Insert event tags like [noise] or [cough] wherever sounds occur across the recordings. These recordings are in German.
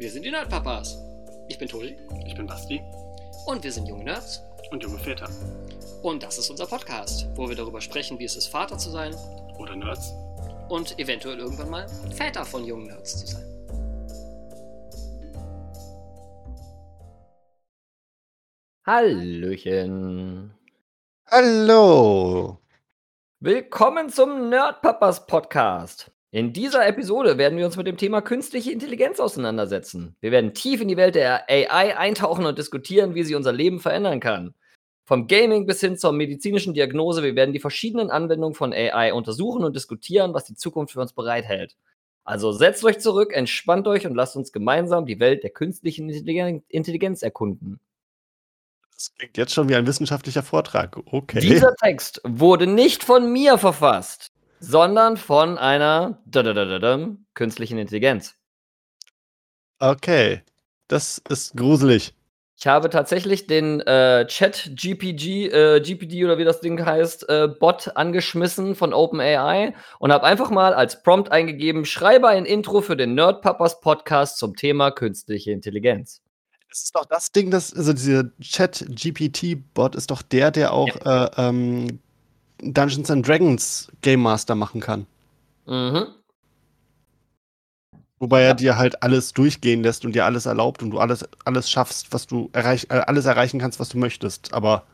Wir sind die Nerdpapas. Ich bin Tobi Ich bin Basti und wir sind junge Nerds. und junge Väter. Und das ist unser Podcast, wo wir darüber sprechen, wie es ist, Vater zu sein Oder Nerds. und eventuell irgendwann mal Väter von jungen Nerds zu sein. Hallöchen. Hallo. Willkommen zum Nerdpapas Podcast. In dieser Episode werden wir uns mit dem Thema künstliche Intelligenz auseinandersetzen. Wir werden tief in die Welt der AI eintauchen und diskutieren, wie sie unser Leben verändern kann. Vom Gaming bis hin zur medizinischen Diagnose, wir werden die verschiedenen Anwendungen von AI untersuchen und diskutieren, was die Zukunft für uns bereithält. Also setzt euch zurück, entspannt euch und lasst uns gemeinsam die Welt der künstlichen Intelligen- Intelligenz erkunden. Das klingt jetzt schon wie ein wissenschaftlicher Vortrag. Okay. Dieser Text wurde nicht von mir verfasst, sondern von einer künstlichen Intelligenz. Okay. Das ist gruselig. Ich habe tatsächlich den äh, Chat GPG, äh, GPD oder wie das Ding heißt, äh, Bot angeschmissen von OpenAI und habe einfach mal als Prompt eingegeben: Schreibe ein Intro für den Nerdpapas Podcast zum Thema künstliche Intelligenz. Das ist doch das Ding, das, also dieser Chat-GPT-Bot ist doch der, der auch äh, ähm, Dungeons and Dragons Game Master machen kann. Mhm. Wobei er dir halt alles durchgehen lässt und dir alles erlaubt und du alles, alles schaffst, was du erreich, äh, alles erreichen kannst, was du möchtest. Aber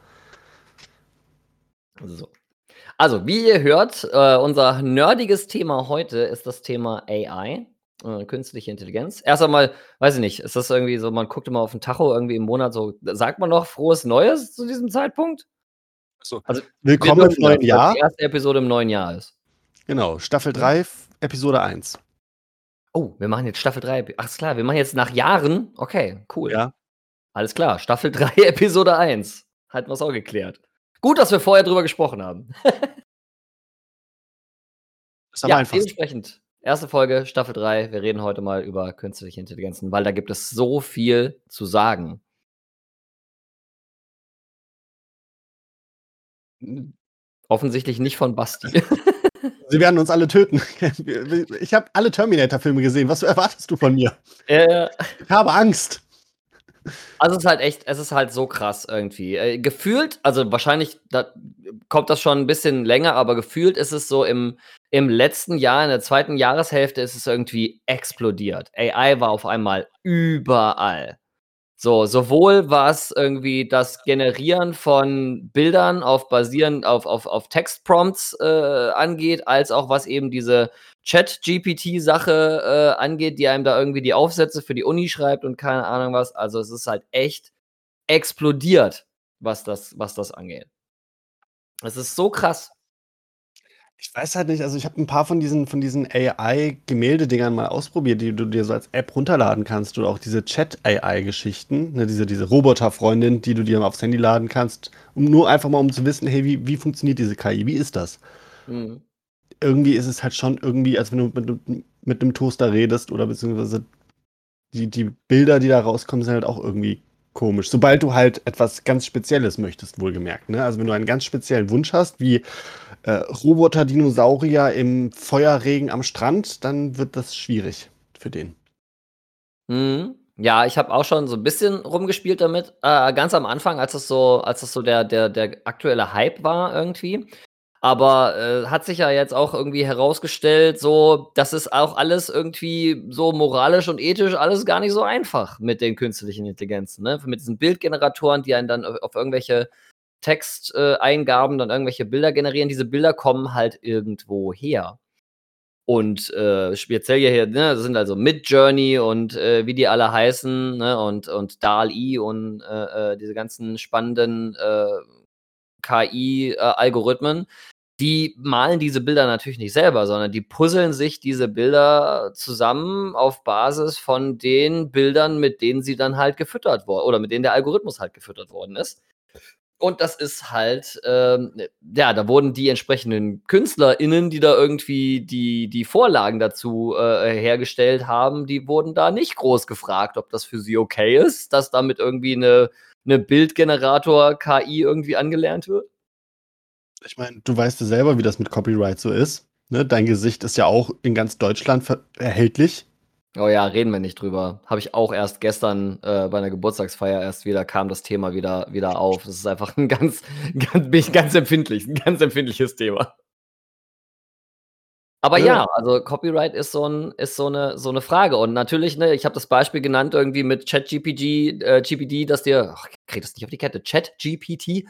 So. Also, wie ihr hört, äh, unser nerdiges Thema heute ist das Thema AI, äh, künstliche Intelligenz. Erst einmal, weiß ich nicht, ist das irgendwie so, man guckt immer auf den Tacho irgendwie im Monat so, sagt man noch frohes Neues zu diesem Zeitpunkt? So. Also, willkommen im neuen das, Jahr. Die erste Episode im neuen Jahr ist. Genau, Staffel 3, Episode 1. Oh, wir machen jetzt Staffel 3. Ach, ist klar, wir machen jetzt nach Jahren. Okay, cool. Ja. Alles klar, Staffel 3, [laughs] Episode 1. Halten wir es auch geklärt. Gut, dass wir vorher drüber gesprochen haben. [laughs] Ist aber ja, einfach. dementsprechend. Erste Folge, Staffel 3. Wir reden heute mal über künstliche Intelligenzen, weil da gibt es so viel zu sagen. Offensichtlich nicht von Basti. [laughs] Sie werden uns alle töten. [laughs] Ich habe alle Terminator-Filme gesehen. Was erwartest du von mir? äh, Ich habe Angst. also es ist halt echt, es ist halt so krass irgendwie. Äh, gefühlt, also wahrscheinlich da kommt das schon ein bisschen länger, aber gefühlt ist es so im, im letzten Jahr, in der zweiten Jahreshälfte ist es irgendwie explodiert. AI war auf einmal überall. So, sowohl was irgendwie das Generieren von Bildern auf basierend auf, auf, auf Textprompts äh, angeht, als auch was eben diese Chat-GPT-Sache äh, angeht, die einem da irgendwie die Aufsätze für die Uni schreibt und keine Ahnung was. Also es ist halt echt explodiert, was das, was das angeht. Es ist so krass. Ich weiß halt nicht, also ich habe ein paar von diesen, von diesen AI-Gemälde-Dingern mal ausprobiert, die du dir so als App runterladen kannst. Oder auch diese Chat-AI-Geschichten, ne, diese, diese Roboter-Freundin, die du dir aufs Handy laden kannst, um nur einfach mal um zu wissen, hey, wie, wie funktioniert diese KI? Wie ist das? Mhm. Irgendwie ist es halt schon irgendwie, als wenn du mit, einem- mit einem Toaster redest oder beziehungsweise die, die Bilder, die da rauskommen, sind halt auch irgendwie komisch. Sobald du halt etwas ganz Spezielles möchtest, wohlgemerkt. Ne? Also wenn du einen ganz speziellen Wunsch hast, wie äh, Roboter-Dinosaurier im Feuerregen am Strand, dann wird das schwierig für den. Mhm. Ja, ich habe auch schon so ein bisschen rumgespielt damit. Äh, ganz am Anfang, als das so, als das so der, der, der aktuelle Hype war irgendwie. Aber äh, hat sich ja jetzt auch irgendwie herausgestellt, so, das ist auch alles irgendwie so moralisch und ethisch alles gar nicht so einfach mit den künstlichen Intelligenzen, ne? Mit diesen Bildgeneratoren, die einen dann auf, irgendwelche Texteingaben dann irgendwelche Bilder generieren. Diese Bilder kommen halt irgendwo her. Und äh, speziell hier, ne, das sind also Midjourney und äh, wie die alle heißen, ne, und, und DAL-I und äh, äh, diese ganzen spannenden äh, KI-Algorithmen, die malen diese Bilder natürlich nicht selber, sondern die puzzeln sich diese Bilder zusammen auf Basis von den Bildern, mit denen sie dann halt gefüttert wurden oder mit denen der Algorithmus halt gefüttert worden ist. Und das ist halt, ähm, ja, da wurden die entsprechenden KünstlerInnen, die da irgendwie die, die Vorlagen dazu äh, hergestellt haben, die wurden da nicht groß gefragt, ob das für sie okay ist, dass damit irgendwie eine, eine Bildgenerator-KI irgendwie angelernt wird. Ich meine, du weißt ja selber, wie das mit Copyright so ist. Ne? Dein Gesicht ist ja auch in ganz Deutschland erhältlich. Oh ja, reden wir nicht drüber. Habe ich auch erst gestern äh, bei einer Geburtstagsfeier erst wieder kam das Thema wieder wieder auf. Das ist einfach ein ganz [laughs] ganz bin ich ganz empfindlich 'n ganz empfindliches Thema. Aber Ja. ja, also Copyright ist so 'n ist so 'ne so 'ne Frage und natürlich, ne, ich habe das Beispiel genannt irgendwie mit ChatGPG äh, GPT, dass dir ach, ich kriege das nicht auf die Kette, ChatGPT,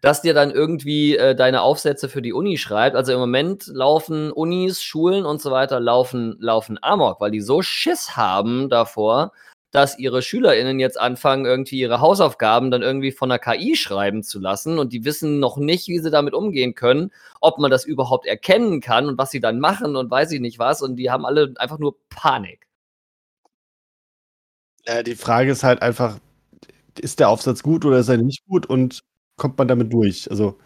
dass dir dann irgendwie, äh, deine Aufsätze für die Uni schreibt. Also, im Moment laufen Unis, Schulen und so weiter laufen laufen Amok, weil die so Schiss haben davor, dass ihre SchülerInnen jetzt anfangen, irgendwie ihre Hausaufgaben dann irgendwie von 'ner KI schreiben zu lassen und die wissen noch nicht, wie sie damit umgehen können, ob man das überhaupt erkennen kann und was sie dann machen und weiß ich nicht was und die haben alle einfach nur Panik. Ja, die Frage ist halt einfach, ist der Aufsatz gut oder ist er nicht gut und kommt man damit durch? Also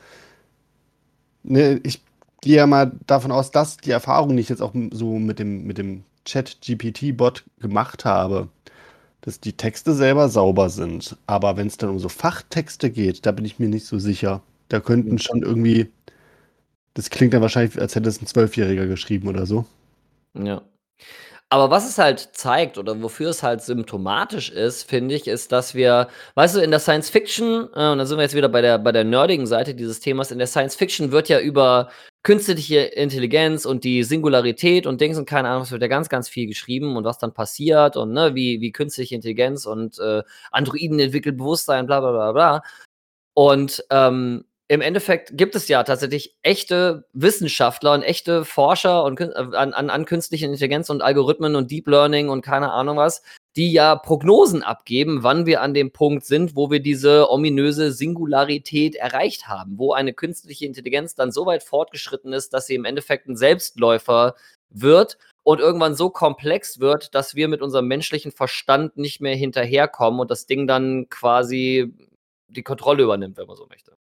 ne, ich gehe ja mal davon aus, dass die Erfahrung, die ich jetzt auch so mit dem mit dem ChatGPT-Bot gemacht habe, dass die Texte selber sauber sind. Aber wenn's dann um so Fachtexte geht, da bin ich mir nicht so sicher. Da könnten schon irgendwie das klingt dann wahrscheinlich, als hätte es 'n Zwölfjähriger geschrieben oder so. Ja. Aber was es halt zeigt oder wofür es halt symptomatisch ist, finde ich, ist, dass wir weißt du, in der Science Fiction, äh, und da sind wir jetzt wieder bei der bei der nerdigen Seite dieses Themas, in der Science Fiction wird ja über künstliche Intelligenz und die Singularität und Dings und keine Ahnung, es wird ja ganz, ganz viel geschrieben und was dann passiert und, ne, wie wie künstliche Intelligenz und, äh, Androiden entwickelt Bewusstsein, bla bla bla bla. Und, ähm, im Endeffekt gibt es ja tatsächlich echte Wissenschaftler und echte Forscher und äh, an an an künstlichen Intelligenz und Algorithmen und Deep Learning und keine Ahnung was, die ja Prognosen abgeben, wann wir an dem Punkt sind, wo wir diese ominöse Singularität erreicht haben, wo eine künstliche Intelligenz dann so weit fortgeschritten ist, dass sie im Endeffekt 'n Selbstläufer wird und irgendwann so komplex wird, dass wir mit unserem menschlichen Verstand nicht mehr hinterherkommen und das Ding dann quasi die Kontrolle übernimmt, wenn man so möchte.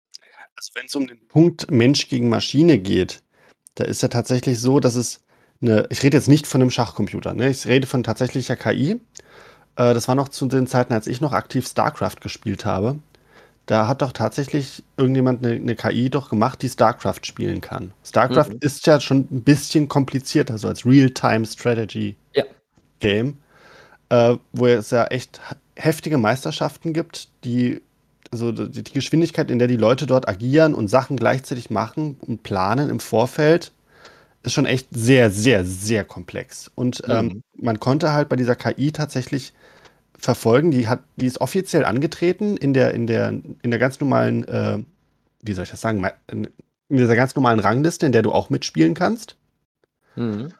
Also, wenn's um den Punkt Mensch gegen Maschine geht, da ist ja tatsächlich so, dass es 'ne ich rede jetzt nicht von 'nem Schachcomputer, ne? Ich rede von tatsächlicher KI. Äh, das war noch zu den Zeiten, als ich noch aktiv StarCraft gespielt habe. Da hat doch tatsächlich irgendjemand 'ne 'ne KI doch gemacht, die StarCraft spielen kann. StarCraft Mhm. ist ja schon 'n bisschen komplizierter, so als Real-Time Strategy Ja. Game, äh, wo es ja echt heftige Meisterschaften gibt, die also, d die Geschwindigkeit, in der die Leute dort agieren und Sachen gleichzeitig machen und planen im Vorfeld, ist schon echt sehr, sehr, sehr komplex. Und, ähm, Mhm. man konnte halt bei dieser KI tatsächlich verfolgen, die hat die ist offiziell angetreten in der in der in der ganz normalen, äh, wie soll ich das sagen, in dieser ganz normalen Rangliste, in der du auch mitspielen kannst. Mhm.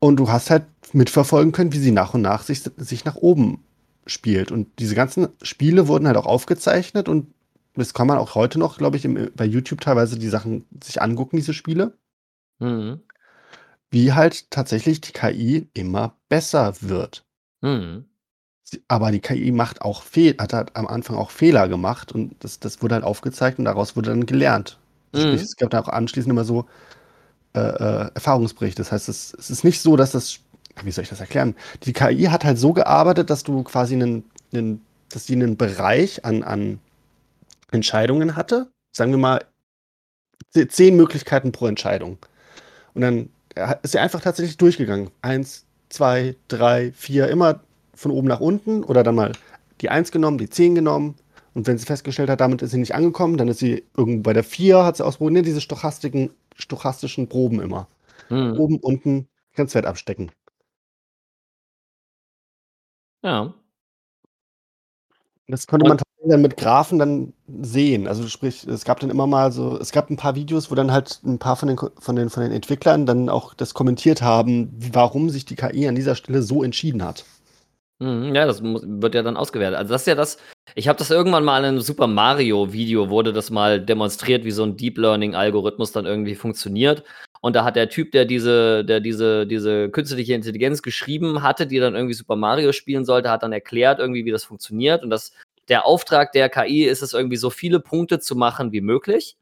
Und du hast halt mitverfolgen können, wie sie nach und nach sich sich nach oben spielt. Und diese ganzen Spiele wurden halt auch aufgezeichnet und das kann man auch heute noch, glaube ich, im bei YouTube teilweise die Sachen sich angucken, diese Spiele. Mhm. Wie halt tatsächlich die KI immer besser wird. Mhm. Aber die KI macht auch Fehl hat halt am Anfang auch Fehler gemacht und das das wurde halt aufgezeigt und daraus wurde dann gelernt. Sprich, Mhm. es gab dann auch anschließend immer so, äh, äh, Erfahrungsberichte. Das heißt, es es ist nicht so, dass das wie soll ich das erklären? Die KI hat halt so gearbeitet, dass du quasi 'nen 'nen dass die 'nen Bereich an an Entscheidungen hatte. Sagen wir mal ze 10 Möglichkeiten pro Entscheidung. Und dann, äh, ist sie einfach tatsächlich durchgegangen. 1, 2, 3, 4, immer von oben nach unten oder dann mal die 1 genommen, die 10 genommen. Und wenn sie festgestellt hat, damit ist sie nicht angekommen, dann ist sie irgendwo bei der 4 hat sie ausprobiert ne, diese stochastischen Proben immer. Mhm. Oben, unten, Grenzwert abstecken. Ja. Das konnte man dann mit Graphen dann sehen. Also, sprich, es gab dann immer mal so es gab 'n paar Videos, wo dann halt 'n paar von den von den von den Entwicklern dann auch das kommentiert haben, warum sich die KI an dieser Stelle so entschieden hat. Mhm, ja, das muss wird ja dann ausgewertet. Also, das ist ja das ich habe das irgendwann mal in 'nem Super Mario Video wurde das mal demonstriert, wie so 'n Deep Learning Algorithmus dann irgendwie funktioniert. Und da hat der Typ, der diese der diese diese künstliche Intelligenz geschrieben hatte, die dann irgendwie Super Mario spielen sollte, hat dann erklärt irgendwie, wie das funktioniert und dass der Auftrag der KI ist es irgendwie, so viele Punkte zu machen wie möglich.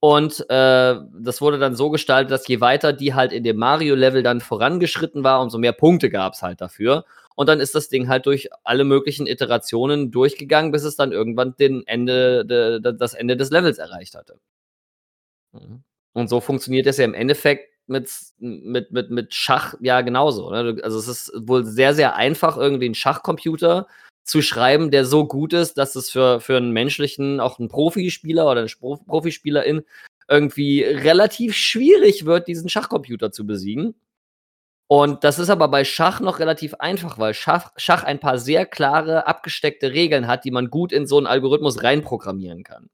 Und, äh, das wurde dann so gestaltet, dass je weiter die halt in dem Mario-Level dann vorangeschritten war, umso mehr Punkte gab's halt dafür. Und dann ist das Ding halt durch alle möglichen Iterationen durchgegangen, bis es dann irgendwann den Ende de d das Ende des Levels erreicht hatte. Mhm. Und so funktioniert das ja im Endeffekt mit, mit, mit, mit Schach ja genauso. Ne? Also es ist wohl sehr, sehr einfach, irgendwie einen Schachcomputer zu schreiben, der so gut ist, dass es für, für einen menschlichen, auch einen Profispieler oder eine Profispielerin irgendwie relativ schwierig wird, diesen Schachcomputer zu besiegen. Und das ist aber bei Schach noch relativ einfach, weil Schach, Schach ein paar sehr klare, abgesteckte Regeln hat, die man gut in so einen Algorithmus reinprogrammieren kann.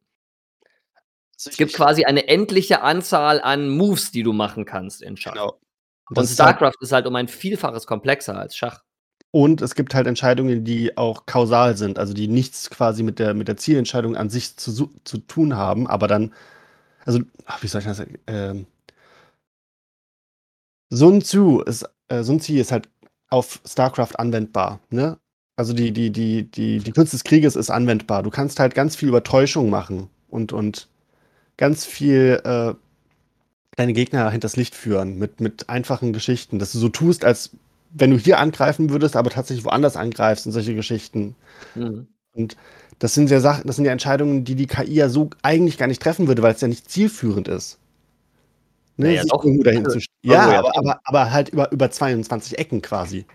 Es gibt quasi eine endliche Anzahl an Moves, die du machen kannst in Schach. Genau. Und, Und halt StarCraft halt ist halt um ein Vielfaches komplexer als Schach. Und es gibt halt Entscheidungen, die auch kausal sind, also die nichts quasi mit der, mit der Zielentscheidung an sich zu, zu tun haben, aber dann, also, ach, wie soll ich das sagen? Ähm, Sun Tzu ist, äh, Sun Tzu ist halt auf StarCraft anwendbar, ne? Also die, die, die, die, die Kunst des Krieges ist anwendbar. Du kannst halt ganz viel über Täuschung machen und, und ganz viel äh, deine Gegner hinters Licht führen mit, mit einfachen Geschichten, dass du so tust, als wenn du hier angreifen würdest, aber tatsächlich woanders angreifst und solche Geschichten. Mhm. Und das sind ja Sachen, das sind ja Entscheidungen, die die KI ja so eigentlich gar nicht treffen würde, weil es ja nicht zielführend ist. Ne, ja, doch. dahin zu ja, ja aber, aber, aber, halt über, über 22 Ecken quasi.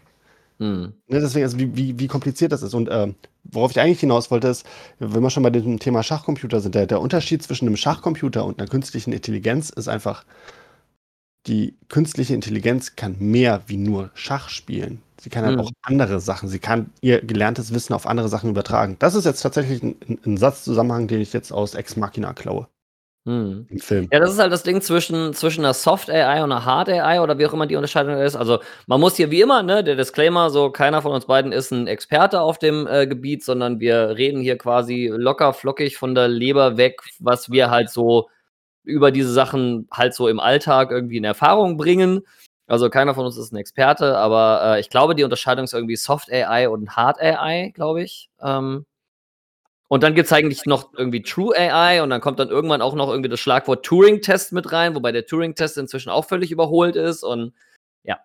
Mhm. Ne, deswegen, also wie, wie, wie kompliziert das ist. Und äh, worauf ich eigentlich hinaus wollte, ist, wenn wir schon bei dem Thema Schachcomputer sind, der, der Unterschied zwischen einem Schachcomputer und einer künstlichen Intelligenz ist einfach, die künstliche Intelligenz kann mehr wie nur Schach spielen. Sie kann halt mhm. auch andere Sachen. Sie kann ihr gelerntes Wissen auf andere Sachen übertragen. Das ist jetzt tatsächlich ein, ein Satzzusammenhang, den ich jetzt aus Ex Machina klaue. Im Film. Ja, das ist halt das Ding zwischen, zwischen einer Soft AI und einer Hard AI oder wie auch immer die Unterscheidung ist. Also man muss hier wie immer, ne, der Disclaimer, so keiner von uns beiden ist ein Experte auf dem äh, Gebiet, sondern wir reden hier quasi locker flockig von der Leber weg, was wir halt so über diese Sachen halt so im Alltag irgendwie in Erfahrung bringen. Also keiner von uns ist ein Experte, aber äh, ich glaube, die Unterscheidung ist irgendwie Soft AI und Hard AI, glaube ich. Ähm, und dann gibt es eigentlich noch irgendwie True AI und dann kommt dann irgendwann auch noch irgendwie das Schlagwort Turing-Test mit rein, wobei der Turing-Test inzwischen auch völlig überholt ist und ja.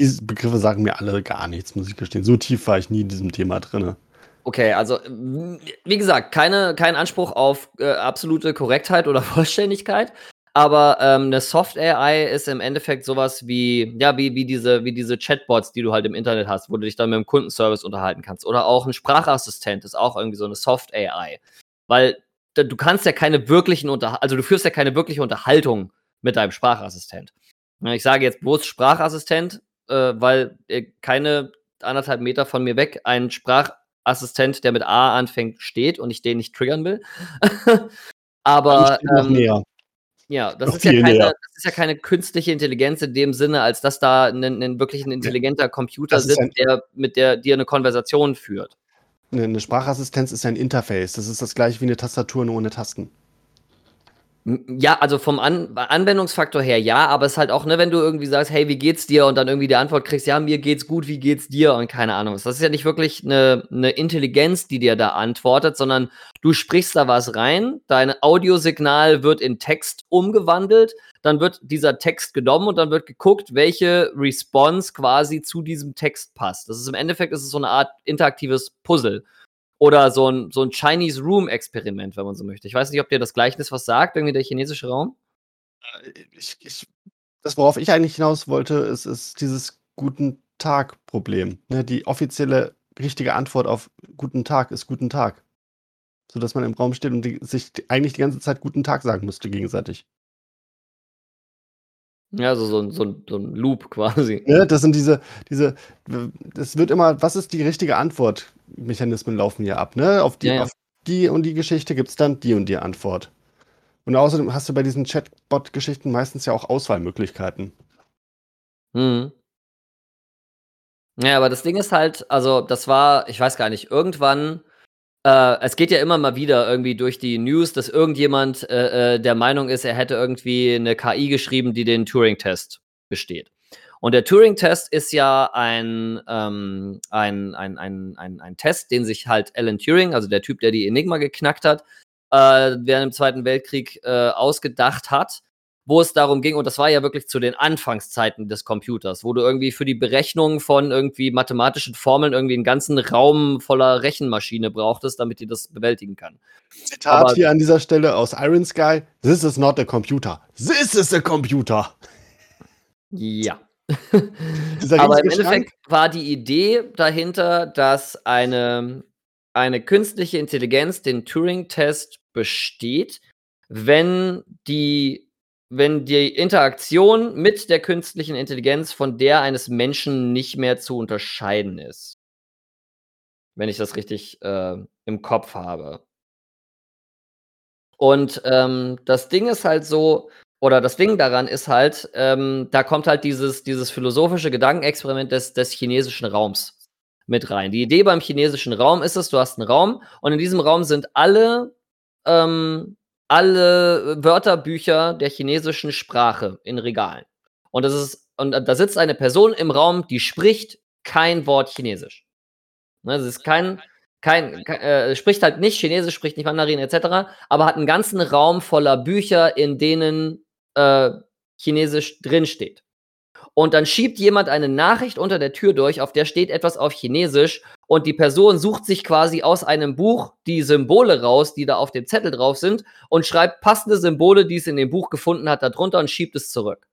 Diese Begriffe sagen mir alle gar nichts, muss ich gestehen. So tief war ich nie in diesem Thema drin. Okay, also wie gesagt, keine, kein Anspruch auf äh, absolute Korrektheit oder [laughs] Vollständigkeit. Aber ähm, eine Soft AI ist im Endeffekt sowas wie, ja, wie, wie, diese, wie diese Chatbots, die du halt im Internet hast, wo du dich dann mit dem Kundenservice unterhalten kannst. Oder auch ein Sprachassistent ist auch irgendwie so eine Soft AI. Weil du kannst ja keine wirklichen Unter also du führst ja keine wirkliche Unterhaltung mit deinem Sprachassistent. Ich sage jetzt bloß Sprachassistent, äh, weil äh, keine anderthalb Meter von mir weg ein Sprach Assistent, der mit A anfängt, steht und ich den nicht triggern will. [laughs] Aber ähm, ja, das ist ja, keine, das ist ja, keine, künstliche Intelligenz in dem Sinne, als dass da ein, ein wirklich ein intelligenter Computer sitzt, der mit der dir eine Konversation führt. Eine Sprachassistenz ist ein Interface. Das ist das gleiche wie eine Tastatur nur ohne Tasten. Ja, also vom An Anwendungsfaktor her ja, aber es ist halt auch, ne, wenn du irgendwie sagst, hey, wie geht's dir? Und dann irgendwie die Antwort kriegst, ja, mir geht's gut, wie geht's dir? Und keine Ahnung. Das ist ja nicht wirklich eine, eine Intelligenz, die dir da antwortet, sondern du sprichst da was rein, dein Audiosignal wird in Text umgewandelt, dann wird dieser Text genommen und dann wird geguckt, welche Response quasi zu diesem Text passt. Das ist im Endeffekt ist es so eine Art interaktives Puzzle. Oder so ein, so ein Chinese Room-Experiment, wenn man so möchte. Ich weiß nicht, ob dir das Gleichnis was sagt, irgendwie der chinesische Raum. Äh, ich, ich, das, worauf ich eigentlich hinaus wollte, ist, ist dieses Guten Tag-Problem. Ne? Die offizielle richtige Antwort auf Guten Tag ist Guten Tag. Sodass man im Raum steht und die, sich eigentlich die ganze Zeit Guten Tag sagen müsste gegenseitig. Ja, so, so, so, so ein Loop [laughs] quasi. Ja, das sind diese, diese, das wird immer, was ist die richtige Antwort? Mechanismen laufen ja ab, ne? Auf die, ja, ja. Auf die und die Geschichte gibt es dann die und die Antwort. Und außerdem hast du bei diesen Chatbot-Geschichten meistens ja auch Auswahlmöglichkeiten. Mhm. Ja, aber das Ding ist halt, also das war, ich weiß gar nicht, irgendwann äh, es geht ja immer mal wieder irgendwie durch die News, dass irgendjemand äh, äh der Meinung ist, er hätte irgendwie eine KI geschrieben, die den Turing-Test besteht. Und der Turing-Test ist ja ein, ähm, ein, ein, ein, ein, ein Test, den sich halt Alan Turing, also der Typ, der die Enigma geknackt hat, äh, während dem Zweiten Weltkrieg äh, ausgedacht hat. wo es darum ging, und das war ja wirklich zu den Anfangszeiten des Computers, wo du irgendwie für die Berechnung von irgendwie mathematischen Formeln irgendwie einen ganzen Raum voller Rechenmaschine brauchtest, damit die das bewältigen kann. Zitat Aber- hier an dieser Stelle aus Iron Sky: This is not a computer. This is a computer. Ja. Aber im Endeffekt war die Idee dahinter, dass eine, eine künstliche Intelligenz den Turing-Test besteht, wenn die, wenn die Interaktion mit der künstlichen Intelligenz von der eines Menschen nicht mehr zu unterscheiden ist. Wenn ich das richtig äh, im Kopf habe. Und ähm, das Ding ist halt so, oder das Ding daran ist halt, ähm, da kommt halt dieses, dieses philosophische Gedankenexperiment des, des chinesischen Raums mit rein. Die Idee beim chinesischen Raum ist es, du hast einen Raum und in diesem Raum sind alle, ähm, alle Wörterbücher der chinesischen Sprache in Regalen. Und das ist, und da sitzt eine Person im Raum, die spricht kein Wort Chinesisch. Ne, das ist kein, kein, ke- äh, spricht halt nicht Chinesisch, spricht nicht Mandarin etc., aber hat einen ganzen Raum voller Bücher, in denen äh, Chinesisch drinsteht. Und dann schiebt jemand eine Nachricht unter der Tür durch, auf der steht etwas auf Chinesisch und die Person sucht sich quasi aus einem Buch die Symbole raus, die da auf dem Zettel drauf sind und schreibt passende Symbole, die es in dem Buch gefunden hat, darunter und schiebt es zurück.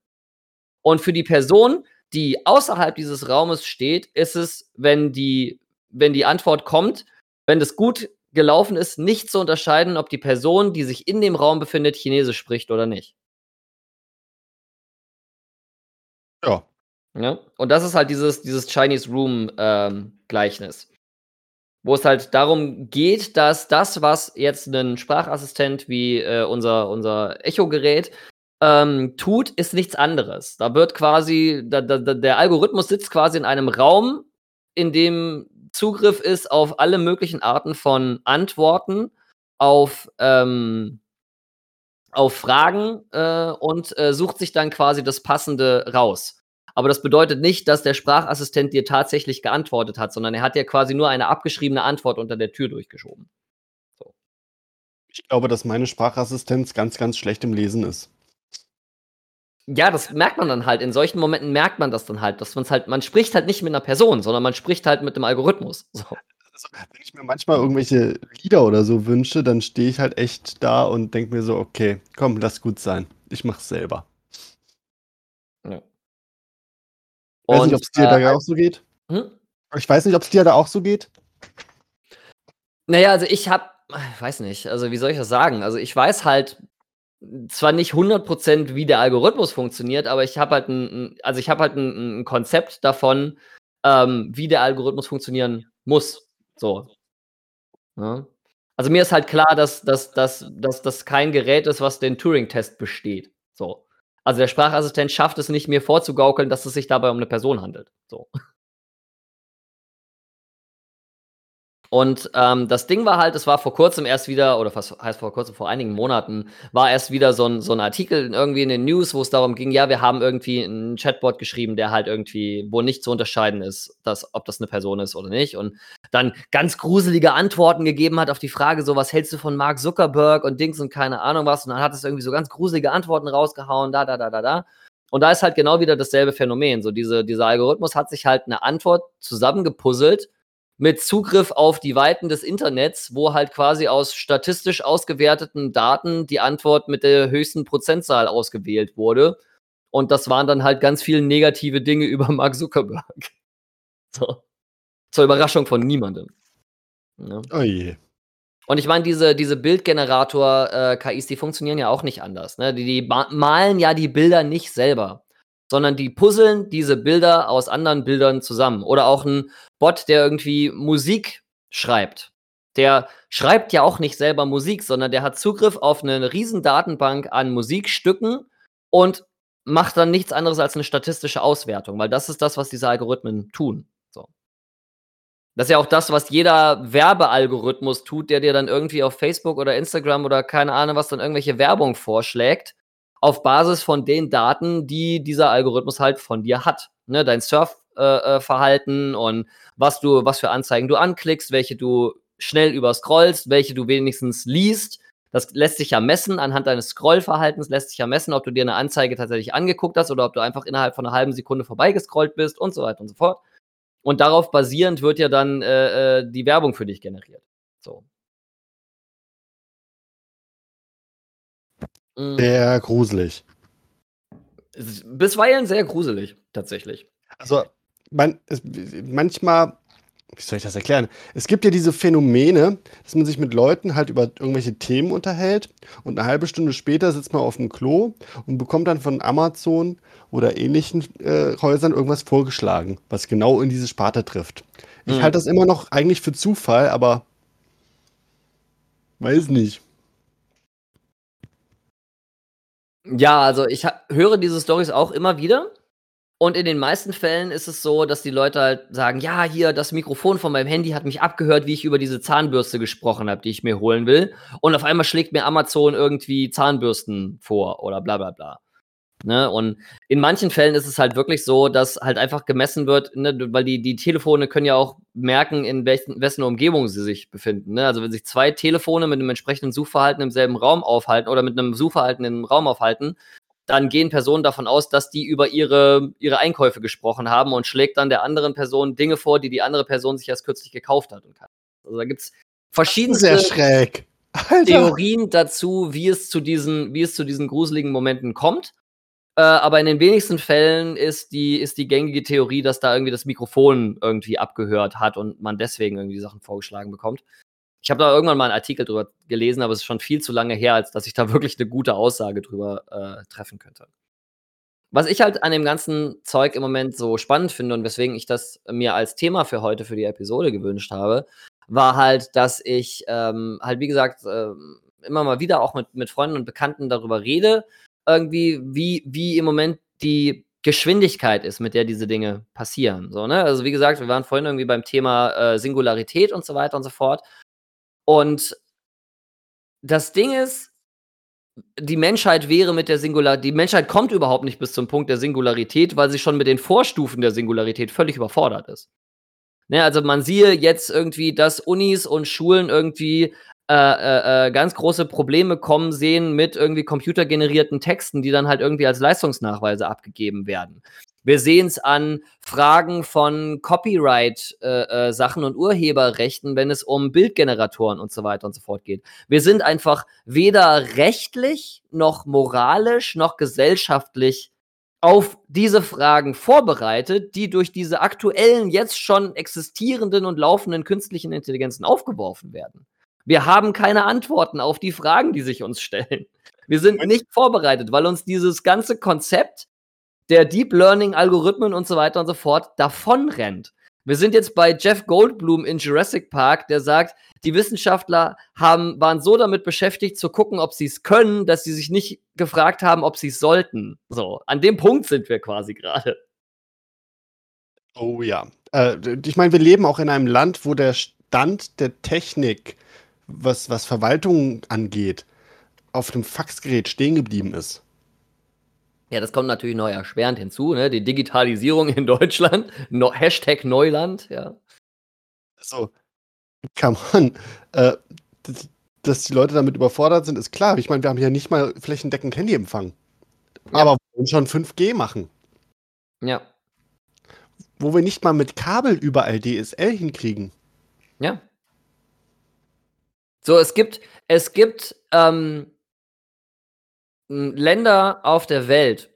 Und für die Person, die außerhalb dieses Raumes steht, ist es, wenn die, wenn die Antwort kommt, wenn das gut gelaufen ist, nicht zu unterscheiden, ob die Person, die sich in dem Raum befindet, Chinesisch spricht oder nicht. Ja. Ja? Und das ist halt dieses, dieses Chinese Room ähm. Wo es halt darum geht, dass das, was jetzt ein Sprachassistent wie äh, unser, unser Echo-Gerät ähm, tut, ist nichts anderes. Da wird quasi, da, da, der Algorithmus sitzt quasi in einem Raum, in dem Zugriff ist auf alle möglichen Arten von Antworten, auf, ähm, auf Fragen äh, und äh, sucht sich dann quasi das Passende raus. Aber das bedeutet nicht, dass der Sprachassistent dir tatsächlich geantwortet hat, sondern er hat dir quasi nur eine abgeschriebene Antwort unter der Tür durchgeschoben. Ich glaube, dass meine Sprachassistenz ganz, ganz schlecht im Lesen ist. Ja, das merkt man dann halt. In solchen Momenten merkt man das dann halt, dass man halt, man spricht halt nicht mit einer Person, sondern man spricht halt mit dem Algorithmus. So. Also, wenn ich mir manchmal irgendwelche Lieder oder so wünsche, dann stehe ich halt echt da und denke mir so, okay, komm, lass gut sein. Ich mach's selber. Ich weiß nicht, ob es dir äh, da auch so geht. hm? Ich weiß nicht, ob es dir da auch so geht. Naja, also ich hab, ich weiß nicht, also wie soll ich das sagen? Also ich weiß halt zwar nicht 100% wie der Algorithmus funktioniert, aber ich habe halt ein, ein- also ich habe halt ein, ein Konzept davon, ähm, wie der Algorithmus funktionieren muss. So. Ja. Also mir ist halt klar, dass dass, dass, dass das kein Gerät ist, was den Turing-Test besteht. So. Also der Sprachassistent schafft es nicht, mir vorzugaukeln, dass es sich dabei um eine Person handelt. So. Und ähm, das Ding war halt, es war vor kurzem erst wieder, oder was heißt vor kurzem, vor einigen Monaten, war erst wieder so ein, so ein Artikel irgendwie in den News, wo es darum ging, ja, wir haben irgendwie einen Chatbot geschrieben, der halt irgendwie, wo nicht zu unterscheiden ist, dass, ob das eine Person ist oder nicht. Und dann ganz gruselige Antworten gegeben hat auf die Frage, so, was hältst du von Mark Zuckerberg und Dings und keine Ahnung was. Und dann hat es irgendwie so ganz gruselige Antworten rausgehauen, da, da, da, da, da. Und da ist halt genau wieder dasselbe Phänomen. So, diese, dieser Algorithmus hat sich halt eine Antwort zusammengepuzzelt mit Zugriff auf die Weiten des Internets, wo halt quasi aus statistisch ausgewerteten Daten die Antwort mit der höchsten Prozentzahl ausgewählt wurde. Und das waren dann halt ganz viele negative Dinge [laughs] über Mark Zuckerberg. So. Zur Überraschung von niemandem. Ja. Oh je. Und ich meine, diese, diese Bildgenerator-KIs, die funktionieren ja auch nicht anders. Ne? Die, die ma- malen ja die Bilder nicht selber, sondern die puzzeln diese Bilder aus anderen Bildern zusammen. Oder auch ein Bot, der irgendwie Musik schreibt. Der schreibt ja auch nicht selber Musik, sondern der hat Zugriff auf eine riesen Datenbank an Musikstücken und macht dann nichts anderes als eine statistische Auswertung, weil das ist das, was diese Algorithmen tun. So. Das ist ja auch das, was jeder Werbealgorithmus tut, der dir dann irgendwie auf Facebook oder Instagram oder keine Ahnung was dann irgendwelche Werbung vorschlägt, auf Basis von den Daten, die dieser Algorithmus halt von dir hat. Ne, dein Surfverhalten äh, Verhalten und was du, was für Anzeigen du anklickst, welche du schnell überscrollst, welche du wenigstens liest, Das lässt sich ja messen anhand deines Scrollverhaltens, lässt sich ja messen, ob du dir eine Anzeige tatsächlich angeguckt hast oder ob du einfach innerhalb von einer halben Sekunde vorbeigescrollt bist und so weiter und so fort. Und darauf basierend wird ja dann äh, äh, die Werbung für dich generiert. So. Mhm. Sehr gruselig. Bisweilen sehr gruselig, tatsächlich. Also, man, es, manchmal, wie soll ich das erklären? Es gibt ja diese Phänomene, dass man sich mit Leuten halt über irgendwelche Themen unterhält und eine halbe Stunde später sitzt man auf dem Klo und bekommt dann von Amazon oder ähnlichen äh, Häusern irgendwas vorgeschlagen, was genau in diese Sparte trifft. Ich Mhm. halte das immer noch eigentlich für Zufall, aber weiß nicht. Ja, also ich höre diese Stories auch immer wieder. Und in den meisten Fällen ist es so, dass die Leute halt sagen: „Ja, hier, das Mikrofon von meinem Handy hat mich abgehört, wie ich über diese Zahnbürste gesprochen habe, die ich mir holen will.“ Und auf einmal schlägt mir Amazon irgendwie Zahnbürsten vor oder bla bla bla. Ne? Und in manchen Fällen ist es halt wirklich so, dass halt einfach gemessen wird, ne, weil die die Telefone können ja auch merken, in welchen wessen Umgebung sie sich befinden, ne? Also, wenn sich 2 Telefone mit 'nem entsprechenden Suchverhalten im selben Raum aufhalten oder mit 'nem Suchverhalten im Raum aufhalten, dann gehen Personen davon aus, dass die über ihre ihre Einkäufe gesprochen haben und schlägt dann der anderen Person Dinge vor, die die andere Person sich erst kürzlich gekauft hat und kann. Also, da gibt's Sehr verschiedenste. Theorien dazu, wie es zu diesen wie es zu diesen gruseligen Momenten kommt. Äh, aber in den wenigsten Fällen ist die ist die gängige Theorie, dass da irgendwie das Mikrofon irgendwie abgehört hat und man deswegen irgendwie Sachen vorgeschlagen bekommt. Ich habe da irgendwann mal 'n Artikel drüber gelesen, aber es ist schon viel zu lange her, als dass ich da [laughs] wirklich 'ne gute Aussage drüber, äh, treffen könnte. Was ich halt an dem ganzen Zeug im Moment so spannend finde und weswegen ich das mir als Thema für heute für die Episode gewünscht habe, war halt, dass ich, ähm, halt, wie gesagt, ähm, immer mal wieder auch mit mit Freunden und Bekannten darüber rede, irgendwie, wie wie im Moment die Geschwindigkeit ist, mit der diese Dinge passieren, so, ne? Also, wie gesagt, wir waren vorhin irgendwie beim Thema, äh, Singularität und so weiter und so fort. Und das Ding ist, die Menschheit wäre mit der Singular die Menschheit kommt überhaupt nicht bis zum Punkt der Singularität, weil sie schon mit den Vorstufen der Singularität völlig überfordert ist. Ne, also, man siehe jetzt irgendwie, dass Unis und Schulen irgendwie, äh, äh, äh, ganz große Probleme kommen sehen mit irgendwie computergenerierten Texten, die dann halt irgendwie als Leistungsnachweise abgegeben werden. Wir sehen's an Fragen von Copyright, äh, äh, und Urheberrechten, wenn es um Bildgeneratoren und so weiter und so fort geht. Wir sind einfach weder rechtlich noch moralisch noch gesellschaftlich auf diese Fragen vorbereitet, die durch diese aktuellen, jetzt schon existierenden und laufenden künstlichen Intelligenzen aufgeworfen werden. Wir haben keine Antworten auf die Fragen, die sich uns stellen. Wir sind nicht vorbereitet, weil uns dieses ganze Konzept der Deep Learning Algorithmen und so weiter und so fort davonrennt. Wir sind jetzt bei Jeff Goldblum in Jurassic Park, der sagt, die Wissenschaftler haben waren so damit beschäftigt zu gucken, ob sie's können, dass sie sich nicht gefragt haben, ob sie's sollten. So, an dem Punkt sind wir quasi grade. Oh ja. Äh, ich meine, wir leben auch in einem Land, wo der Stand der Technik, was was Verwaltung angeht, auf 'nem Faxgerät stehen geblieben ist. Ja, das kommt natürlich noch erschwerend hinzu, ne? Die Digitalisierung in Deutschland, no Hashtag Neuland, ja. Also, come on. Äh, dass die Leute damit überfordert sind, ist klar. Ich meine, wir haben ja nicht mal flächendeckend Handyempfang. Ja. Aber wollen schon 5G machen. Ja. Wo wir nicht mal mit Kabel überall DSL hinkriegen. Ja. So, es gibt es gibt, ähm hm, Länder auf der Welt,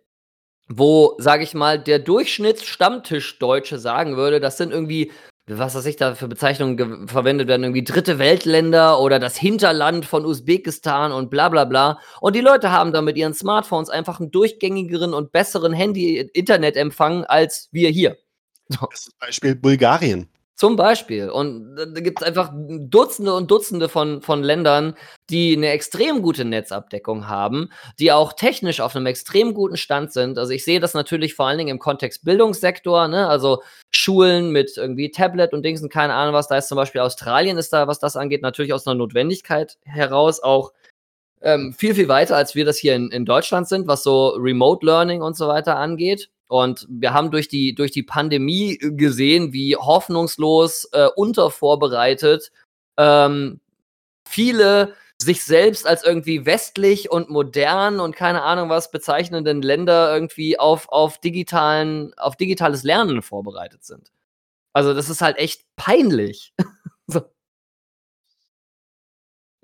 wo, sage ich mal, der Durchschnitts-Stammtischdeutsche sagen würde, das sind irgendwie was weiß ich, da für Bezeichnungen verwendet werden, irgendwie Dritte Weltländer oder das Hinterland von Usbekistan und bla bla bla. Und die Leute haben da mit ihren Smartphones einfach 'n durchgängigeren und besseren Handy-Internetempfang als wir hier. So. Bestes Beispiel Bulgarien. Zum Beispiel. Und da da gibt's einfach Dutzende und Dutzende von von Ländern, die 'ne extrem gute Netzabdeckung haben, die auch technisch auf 'nem extrem guten Stand sind. Also, ich sehe das natürlich vor allen Dingen im Kontext Bildungssektor, ne? Also, Schulen mit irgendwie Tablet und Dings und keine Ahnung was. Da ist zum Beispiel Australien ist da, was das angeht, natürlich aus 'ner Notwendigkeit heraus auch, ähm, viel, viel weiter, als wir das hier in in Deutschland sind, was so Remote Learning und so weiter angeht. Und wir haben durch die durch die Pandemie gesehen, wie hoffnungslos, äh, untervorbereitet, ähm, viele sich selbst als irgendwie westlich und modern und keine Ahnung was bezeichnenden Länder irgendwie auf, auf, digitalen, auf digitales Lernen vorbereitet sind. Also das ist halt echt peinlich. [laughs]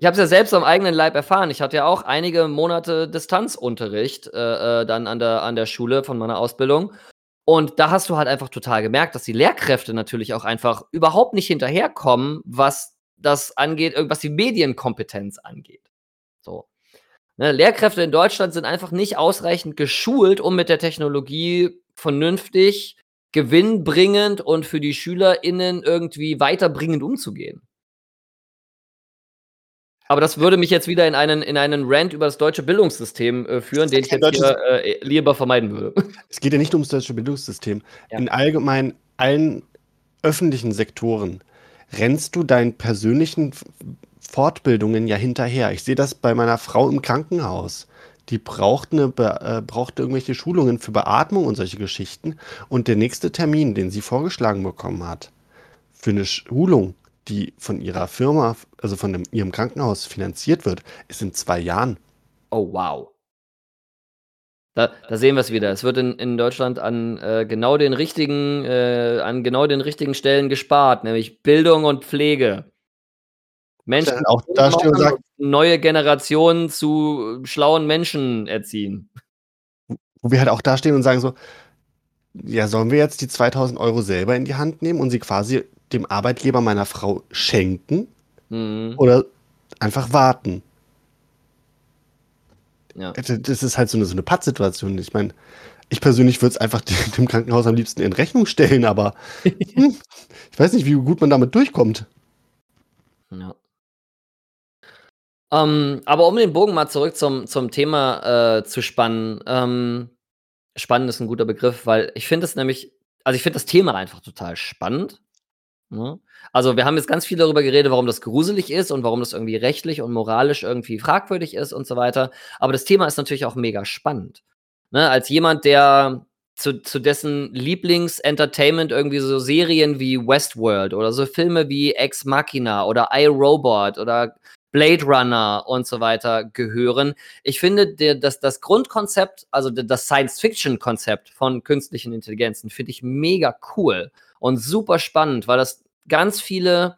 Ich habe es ja selbst am eigenen Leib erfahren. Ich hatte ja auch einige Monate Distanzunterricht äh, äh, dann an der, an der Schule von meiner Ausbildung. Und da hast du halt einfach total gemerkt, dass die Lehrkräfte natürlich auch einfach überhaupt nicht hinterherkommen, was das angeht, was die Medienkompetenz angeht. So. Ne, Lehrkräfte in Deutschland sind einfach nicht ausreichend geschult, um mit der Technologie vernünftig, gewinnbringend und für die SchülerInnen irgendwie weiterbringend umzugehen. Aber das würde mich jetzt wieder in einen, in einen Rant über das deutsche Bildungssystem äh, führen, den ich jetzt hier, äh, lieber vermeiden würde. Es geht ja nicht ums deutsche Bildungssystem. Ja. In allgemein allen öffentlichen Sektoren rennst du deinen persönlichen Fortbildungen ja hinterher. Ich sehe das bei meiner Frau im Krankenhaus. Die braucht, eine, äh, braucht irgendwelche Schulungen für Beatmung und solche Geschichten. Und der nächste Termin, den sie vorgeschlagen bekommen hat, für eine Schulung, die von ihrer Firma, also von dem, ihrem Krankenhaus finanziert wird, ist in zwei Jahren. Oh, wow. Da, da sehen wir es wieder. Es wird in, in Deutschland an äh, genau den richtigen, äh, an genau den richtigen Stellen gespart, nämlich Bildung und Pflege. Menschen auch da stehen und sagen, neue Generationen zu schlauen Menschen erziehen. Wo wir halt auch da stehen und sagen so, ja, sollen wir jetzt die 2000 Euro selber in die Hand nehmen und sie quasi dem Arbeitgeber meiner Frau schenken mhm. oder einfach warten. Ja. Das ist halt so eine, so eine Pattsituation. Ich meine, ich persönlich würde es einfach [laughs] dem Krankenhaus am liebsten in Rechnung stellen, aber [laughs] hm, ich weiß nicht, wie gut man damit durchkommt. Ja. Ähm, aber um den Bogen mal zurück zum, zum Thema äh, zu spannen, ähm, spannend ist ein guter Begriff, weil ich finde es nämlich, also ich finde das Thema einfach total spannend. Ne? Also, wir haben jetzt ganz viel darüber geredet, warum das gruselig ist und warum das irgendwie rechtlich und moralisch irgendwie fragwürdig ist und so weiter. Aber das Thema ist natürlich auch mega spannend. Ne? Als jemand, der zu, zu dessen Lieblingsentertainment irgendwie so Serien wie Westworld oder so Filme wie Ex Machina oder iRobot oder Blade Runner und so weiter gehören. Ich finde, der, das, das Grundkonzept, also das Science-Fiction-Konzept von künstlichen Intelligenzen, finde ich mega cool und super spannend, weil das ganz viele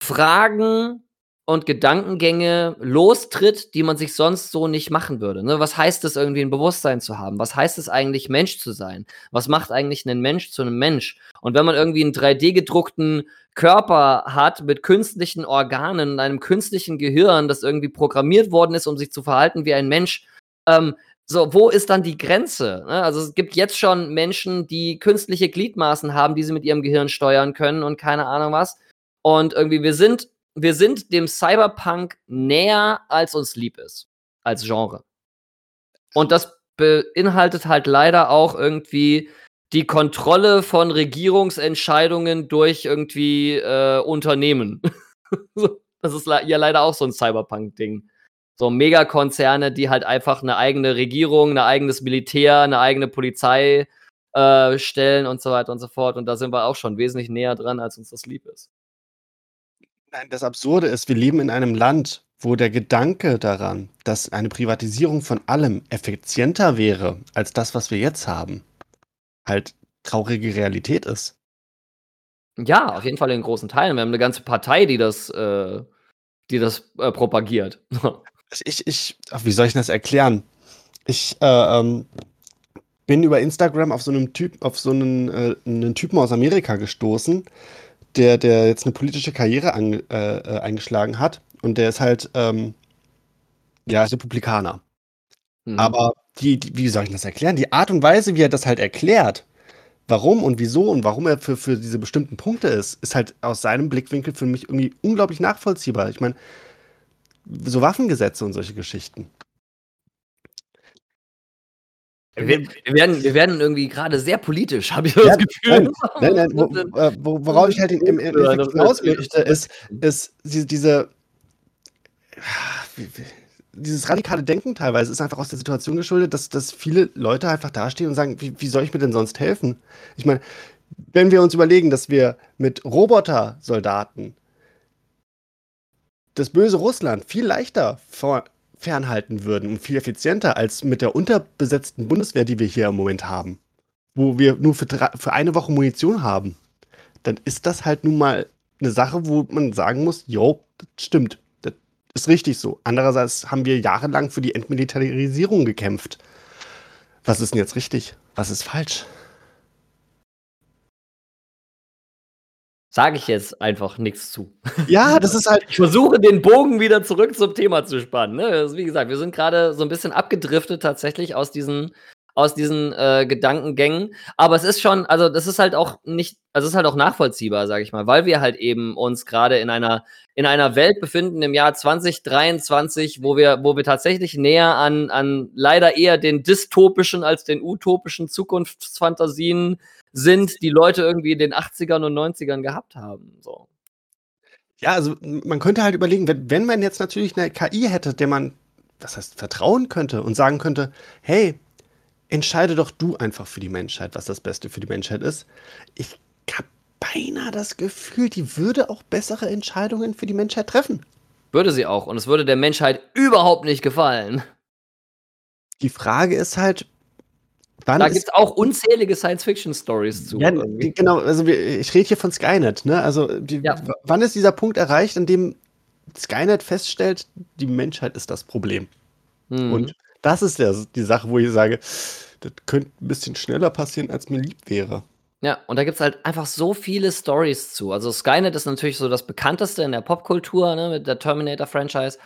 Fragen und Gedankengänge lostritt, die man sich sonst so nicht machen würde. Ne? Was heißt es, irgendwie ein Bewusstsein zu haben? Was heißt es eigentlich, Mensch zu sein? Was macht eigentlich einen Mensch zu einem Mensch? Und wenn man irgendwie einen 3D-gedruckten Körper hat mit künstlichen Organen und einem künstlichen Gehirn, das irgendwie programmiert worden ist, um sich zu verhalten wie ein Mensch, ähm, so, wo ist dann die Grenze? Ne? Also es gibt jetzt schon Menschen, die künstliche Gliedmaßen haben, die sie mit ihrem Gehirn steuern können und keine Ahnung was. Und irgendwie, wir sind, wir sind dem Cyberpunk näher, als uns lieb ist, als Genre. Und das beinhaltet halt leider auch irgendwie die Kontrolle von Regierungsentscheidungen durch irgendwie äh, Unternehmen. [laughs] das ist ja leider auch so ein Cyberpunk-Ding so Megakonzerne, die halt einfach eine eigene Regierung, ein eigenes Militär, eine eigene Polizei äh, stellen und so weiter und so fort. Und da sind wir auch schon wesentlich näher dran, als uns das lieb ist. Nein, das Absurde ist, wir leben in einem Land, wo der Gedanke daran, dass eine Privatisierung von allem effizienter wäre als das, was wir jetzt haben, halt traurige Realität ist. Ja, auf jeden Fall in großen Teilen. Wir haben eine ganze Partei, die das, äh, die das äh, propagiert. [laughs] ich, ich, ach, wie soll ich das erklären? Ich äh, ähm, bin über Instagram auf so einem Typ, auf so einen, äh, einen Typen aus Amerika gestoßen, der, der jetzt eine politische Karriere an, äh, äh eingeschlagen hat. Und der ist halt, ähm, ja, Republikaner. Mhm. Aber die, die, wie soll ich das erklären? Die Art und Weise, wie er das halt erklärt, warum und wieso und warum er für, für diese bestimmten Punkte ist, ist halt aus seinem Blickwinkel für mich irgendwie unglaublich nachvollziehbar. Ich meine, so Waffengesetze und solche Geschichten. Wir, wir, werden, wir werden irgendwie gerade sehr politisch, habe ich ja, das Gefühl. Nein, nein, wo, äh, wo, worauf ich halt im, im Endeffekt hinaus möchte, ist, [laughs] ist diese, dieses radikale Denken teilweise ist einfach aus der Situation geschuldet, dass, dass viele Leute einfach dastehen und sagen, wie, wie soll ich mir denn sonst helfen? Ich meine, wenn wir uns überlegen, dass wir mit Roboter-Soldaten das böse Russland viel leichter fernhalten würden und viel effizienter als mit der unterbesetzten Bundeswehr, die wir hier im Moment haben, wo wir nur für, für eine Woche Munition haben, dann ist das halt nun mal eine Sache, wo man sagen muss, jo, das stimmt, das ist richtig so. Andererseits haben wir jahrelang für die Entmilitarisierung gekämpft. Was ist denn jetzt richtig? Was ist falsch? Sage ich jetzt einfach nichts zu. Ja, [laughs] das ist halt. Ich versuche den Bogen wieder zurück zum Thema zu spannen. Ne? Also, wie gesagt, wir sind gerade so ein bisschen abgedriftet tatsächlich aus diesen, aus diesen äh, Gedankengängen. Aber es ist schon, also das ist halt auch nicht, also es ist halt auch nachvollziehbar, sage ich mal, weil wir halt eben uns gerade in einer, in einer Welt befinden im Jahr 2023, wo wir, wo wir tatsächlich näher an, an leider eher den dystopischen als den utopischen Zukunftsfantasien sind, die Leute irgendwie in den 80ern und 90ern gehabt haben. So. Ja, also man könnte halt überlegen, wenn, wenn man jetzt natürlich eine KI hätte, der man, das heißt, vertrauen könnte und sagen könnte, hey, entscheide doch du einfach für die Menschheit, was das Beste für die Menschheit ist. Ich habe beinahe das Gefühl, die würde auch bessere Entscheidungen für die Menschheit treffen. Würde sie auch. Und es würde der Menschheit überhaupt nicht gefallen. Die Frage ist halt, Wann da gibt es auch unzählige Science-Fiction-Stories zu. Ja, genau, also ich rede hier von Skynet. Ne? Also, die, ja. wann ist dieser Punkt erreicht, an dem Skynet feststellt, die Menschheit ist das Problem? Mhm. Und das ist ja die Sache, wo ich sage, das könnte ein bisschen schneller passieren, als mir lieb wäre. Ja, und da gibt es halt einfach so viele Stories zu. Also Skynet ist natürlich so das bekannteste in der Popkultur, ne, mit der Terminator-Franchise.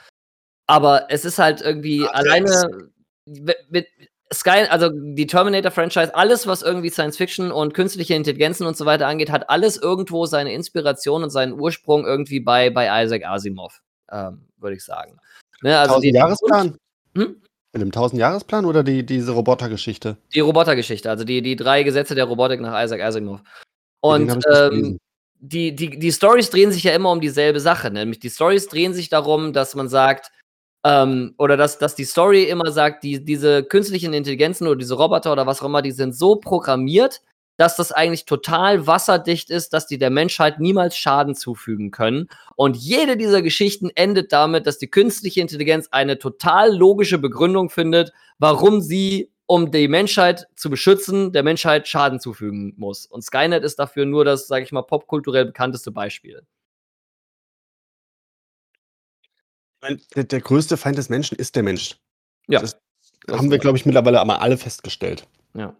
Aber es ist halt irgendwie Ach, alleine mit, Sky, also die Terminator-Franchise, alles, was irgendwie Science Fiction und künstliche Intelligenzen und so weiter angeht, hat alles irgendwo seine Inspiration und seinen Ursprung irgendwie bei, bei Isaac Asimov, ähm, würde ich sagen. Ne, also die Jahresplan? Hm? In dem 1000-Jahresplan oder die, diese Robotergeschichte? Die Robotergeschichte, also die, die drei Gesetze der Robotik nach Isaac Asimov. Und ähm, die, die, die Stories drehen sich ja immer um dieselbe Sache, nämlich die Stories drehen sich darum, dass man sagt, ähm, oder dass, dass die Story immer sagt, die, diese künstlichen Intelligenzen oder diese Roboter oder was auch immer, die sind so programmiert, dass das eigentlich total wasserdicht ist, dass die der Menschheit niemals Schaden zufügen können. Und jede dieser Geschichten endet damit, dass die künstliche Intelligenz eine total logische Begründung findet, warum sie, um die Menschheit zu beschützen, der Menschheit Schaden zufügen muss. Und Skynet ist dafür nur das, sage ich mal, popkulturell bekannteste Beispiel. Der, der, größte Feind des Menschen ist der Mensch. Ja. Das, das haben wir, glaube ich, mittlerweile aber alle festgestellt. Ja.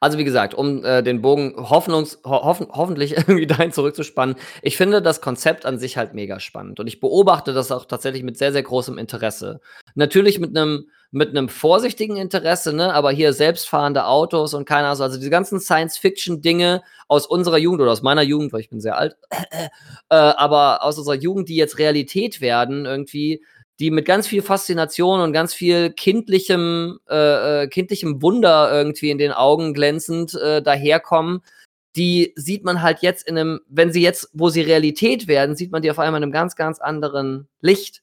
Also wie gesagt, um äh, den Bogen hoffnungs ho hoffen hoffentlich [laughs] irgendwie dahin zurückzuspannen, ich finde das Konzept an sich halt mega spannend und ich beobachte das auch tatsächlich mit sehr, sehr großem Interesse. Natürlich mit einem mit einem vorsichtigen Interesse, ne, aber hier selbstfahrende Autos und keine Ahnung, also diese ganzen Science-Fiction-Dinge aus unserer Jugend oder aus meiner Jugend, weil ich bin sehr alt, [clears throat] äh, aber aus unserer Jugend, die jetzt Realität werden, irgendwie, die mit ganz viel Faszination und ganz viel kindlichem, äh, äh, kindlichem Wunder irgendwie in den Augen glänzend äh, daherkommen, die sieht man halt jetzt in einem, wenn sie jetzt, wo sie Realität werden, sieht man die auf einmal in einem ganz, ganz anderen Licht.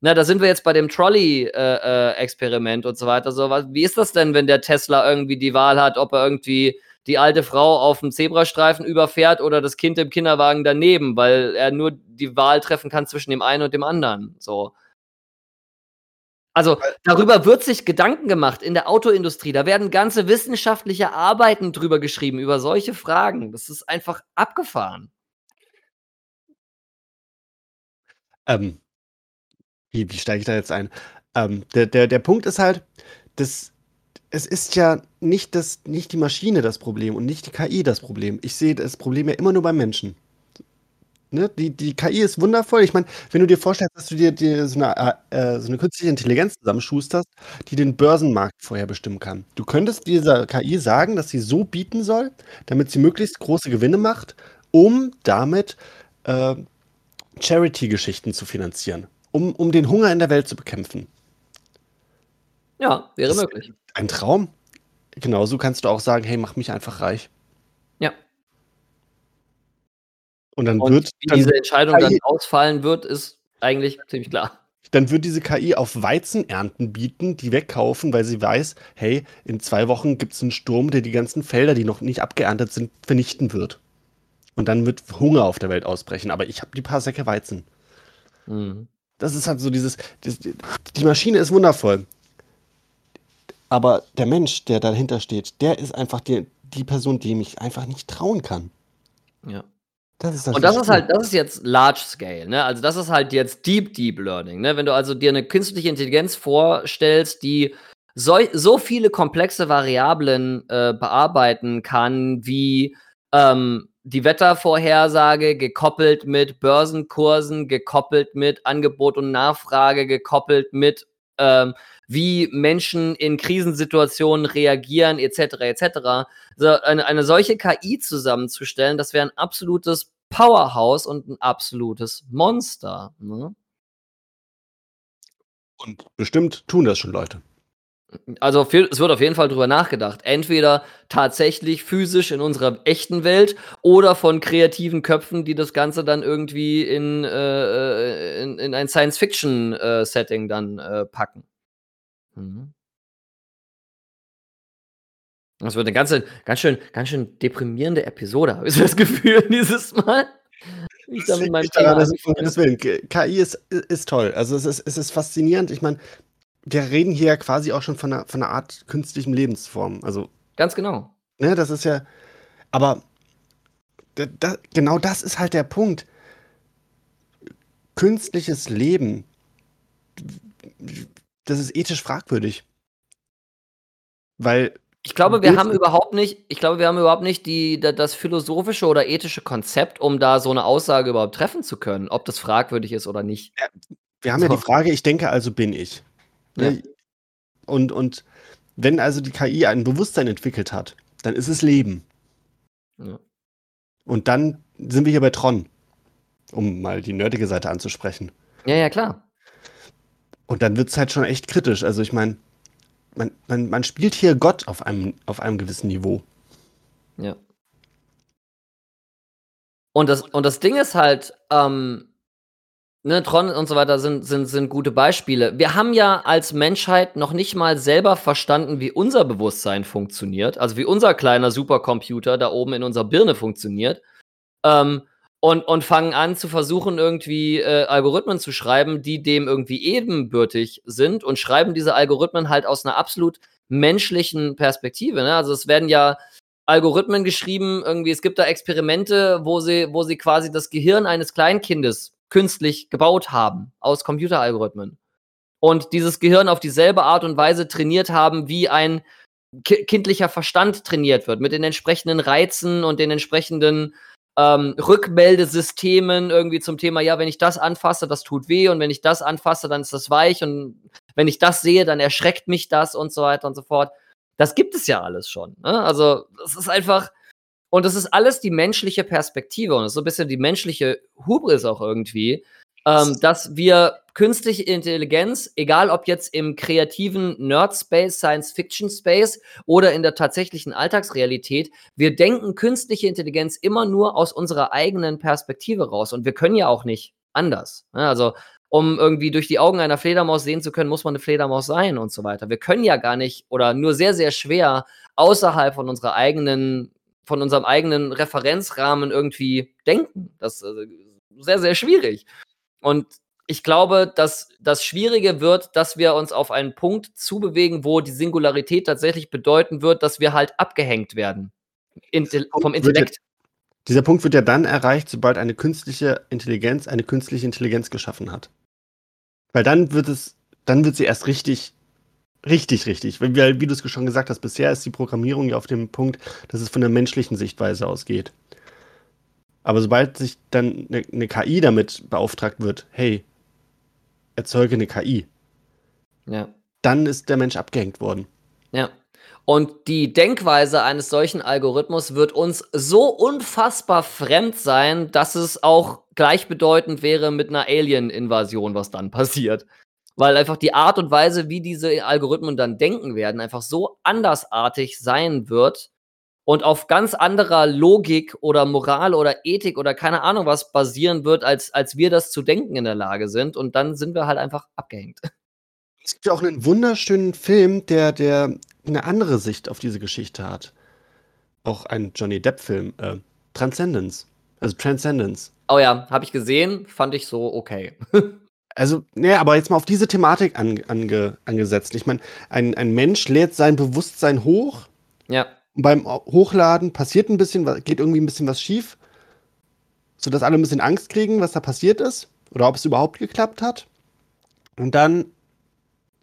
Na, da sind wir jetzt bei dem Trolley-Experiment äh, äh, und so weiter. So, was, wie ist das denn, wenn der Tesla irgendwie die Wahl hat, ob er irgendwie die alte Frau auf dem Zebrastreifen überfährt oder das Kind im Kinderwagen daneben, weil er nur die Wahl treffen kann zwischen dem einen und dem anderen. So. Also darüber wird sich Gedanken gemacht in der Autoindustrie. Da werden ganze wissenschaftliche Arbeiten drüber geschrieben, über solche Fragen. Das ist einfach abgefahren. Ähm, wie, wie steige ich da jetzt ein? Ähm, der, der, der Punkt ist halt, dass es ist ja nicht, das, nicht die Maschine das Problem und nicht die KI das Problem. Ich sehe das Problem ja immer nur beim Menschen. Ne? Die, die KI ist wundervoll. Ich meine, wenn du dir vorstellst, dass du dir, dir so, eine, äh, so eine künstliche Intelligenz zusammenschusterst, die den Börsenmarkt vorher bestimmen kann. Du könntest dieser KI sagen, dass sie so bieten soll, damit sie möglichst große Gewinne macht, um damit äh, Charity-Geschichten zu finanzieren, um, um den Hunger in der Welt zu bekämpfen. Ja, wäre möglich. Ein Traum. Genauso kannst du auch sagen, hey, mach mich einfach reich. Ja. Und dann Und wird. Wie dann diese Entscheidung KI, dann ausfallen wird, ist eigentlich ziemlich klar. Dann wird diese KI auf Weizenernten bieten, die wegkaufen, weil sie weiß, hey, in zwei Wochen gibt es einen Sturm, der die ganzen Felder, die noch nicht abgeerntet sind, vernichten wird. Und dann wird Hunger auf der Welt ausbrechen. Aber ich habe die paar Säcke Weizen. Mhm. Das ist halt so dieses, das, die Maschine ist wundervoll. Aber der Mensch, der dahinter steht, der ist einfach die, die Person, dem ich einfach nicht trauen kann. Ja. Das ist das Und das ist halt, das ist jetzt Large Scale, ne? Also das ist halt jetzt Deep Deep Learning, ne? Wenn du also dir eine künstliche Intelligenz vorstellst, die so, so viele komplexe Variablen äh, bearbeiten kann, wie ähm, die Wettervorhersage gekoppelt mit Börsenkursen, gekoppelt mit Angebot und Nachfrage, gekoppelt mit ähm, wie Menschen in Krisensituationen reagieren, etc., etc. So, eine, eine solche KI zusammenzustellen, das wäre ein absolutes Powerhouse und ein absolutes Monster. Ne? Und bestimmt tun das schon Leute. Also es wird auf jeden Fall drüber nachgedacht. Entweder tatsächlich physisch in unserer echten Welt oder von kreativen Köpfen, die das Ganze dann irgendwie in, äh, in, in ein Science-Fiction-Setting dann äh, packen. Mhm. Das wird eine ganze, ganz schön, ganz schön deprimierende Episode, habe ich das Gefühl, [laughs] dieses Mal. Ich da mit meinem Nicht daran, Thema Willen. KI ist, ist toll. Also es ist, es ist faszinierend. Ich meine, wir reden hier ja quasi auch schon von einer, von einer Art künstlichen Lebensform. Also, Ganz genau. ne, das ist ja. Aber da, genau das ist halt der Punkt. Künstliches Leben, das ist ethisch fragwürdig. Weil Ich glaube, wir haben überhaupt nicht, ich glaube, wir haben überhaupt nicht die, da- das philosophische oder ethische Konzept, um da so eine Aussage überhaupt treffen zu können, ob das fragwürdig ist oder nicht. Wir haben ja So. die Frage, ich denke, also bin ich. Ne? Und, und wenn also die KI ein Bewusstsein entwickelt hat, dann ist es Leben. Ja. Und dann sind wir hier bei Tron, um mal die nerdige Seite anzusprechen. Ja, ja, klar. Und dann wird es halt schon echt kritisch. Also ich meine, man, man, man spielt hier Gott auf einem, auf einem gewissen Niveau. Ja. Und das, und das Ding ist halt, ähm, ne, Tron und so weiter sind, sind, sind gute Beispiele. Wir haben ja als Menschheit noch nicht mal selber verstanden, wie unser Bewusstsein funktioniert, also wie unser kleiner Supercomputer da oben in unserer Birne funktioniert. Ähm, und, und fangen an zu versuchen, irgendwie äh, Algorithmen zu schreiben, die dem irgendwie ebenbürtig sind und schreiben diese Algorithmen halt aus einer absolut menschlichen Perspektive. Ne? Also es werden ja Algorithmen geschrieben, irgendwie, es gibt da Experimente, wo sie, wo sie quasi das Gehirn eines Kleinkindes künstlich gebaut haben, aus Computeralgorithmen. Und dieses Gehirn auf dieselbe Art und Weise trainiert haben, wie ein ki kindlicher Verstand trainiert wird, mit den entsprechenden Reizen und den entsprechenden ähm, Rückmeldesystemen irgendwie zum Thema, ja, wenn ich das anfasse, das tut weh und wenn ich das anfasse, dann ist das weich und wenn ich das sehe, dann erschreckt mich das und so weiter und so fort. Das gibt es ja alles schon. Ne? Also, es ist einfach, und das ist alles die menschliche Perspektive und das ist so ein bisschen die menschliche Hubris auch irgendwie, ähm, dass wir künstliche Intelligenz, egal ob jetzt im kreativen Nerd-Space, Science-Fiction-Space oder in der tatsächlichen Alltagsrealität, wir denken künstliche Intelligenz immer nur aus unserer eigenen Perspektive raus und wir können ja auch nicht anders. Ne? Also, um irgendwie durch die Augen einer Fledermaus sehen zu können, muss man eine Fledermaus sein und so weiter. Wir können ja gar nicht oder nur sehr, sehr schwer außerhalb von unserer eigenen, von unserem eigenen Referenzrahmen irgendwie denken. Das ist äh, sehr, sehr schwierig. Und ich glaube, dass das Schwierige wird, dass wir uns auf einen Punkt zubewegen, wo die Singularität tatsächlich bedeuten wird, dass wir halt abgehängt werden. Intel vom ja- Intellekt. Dieser Punkt wird ja dann erreicht, sobald eine künstliche Intelligenz eine künstliche Intelligenz geschaffen hat. Weil dann wird es, dann wird sie erst richtig, richtig, richtig. Weil, weil, wie du es schon gesagt hast, bisher ist die Programmierung ja auf dem Punkt, dass es von der menschlichen Sichtweise ausgeht. Aber sobald sich dann eine, eine KI damit beauftragt wird, hey, erzeuge eine KI, Ja. dann ist der Mensch abgehängt worden. Ja. Und die Denkweise eines solchen Algorithmus wird uns so unfassbar fremd sein, dass es auch gleichbedeutend wäre mit einer Alien-Invasion, was dann passiert. Weil einfach die Art und Weise, wie diese Algorithmen dann denken werden, einfach so andersartig sein wird und auf ganz anderer Logik oder Moral oder Ethik oder keine Ahnung was basieren wird, als, als wir das zu denken in der Lage sind. Und dann sind wir halt einfach abgehängt. [laughs] Es gibt ja auch einen wunderschönen Film, der, der eine andere Sicht auf diese Geschichte hat. Auch ein Johnny Depp-Film, äh, Transcendence. Also Transcendence. Oh ja, habe ich gesehen, fand ich so okay. [laughs] Also, ne, aber jetzt mal auf diese Thematik ange ange angesetzt. Ich meine, ein, ein Mensch lädt sein Bewusstsein hoch. Ja. Und beim Hochladen passiert ein bisschen, was- geht irgendwie ein bisschen was schief. Sodass alle ein bisschen Angst kriegen, was da passiert ist. Oder ob es überhaupt geklappt hat. Und dann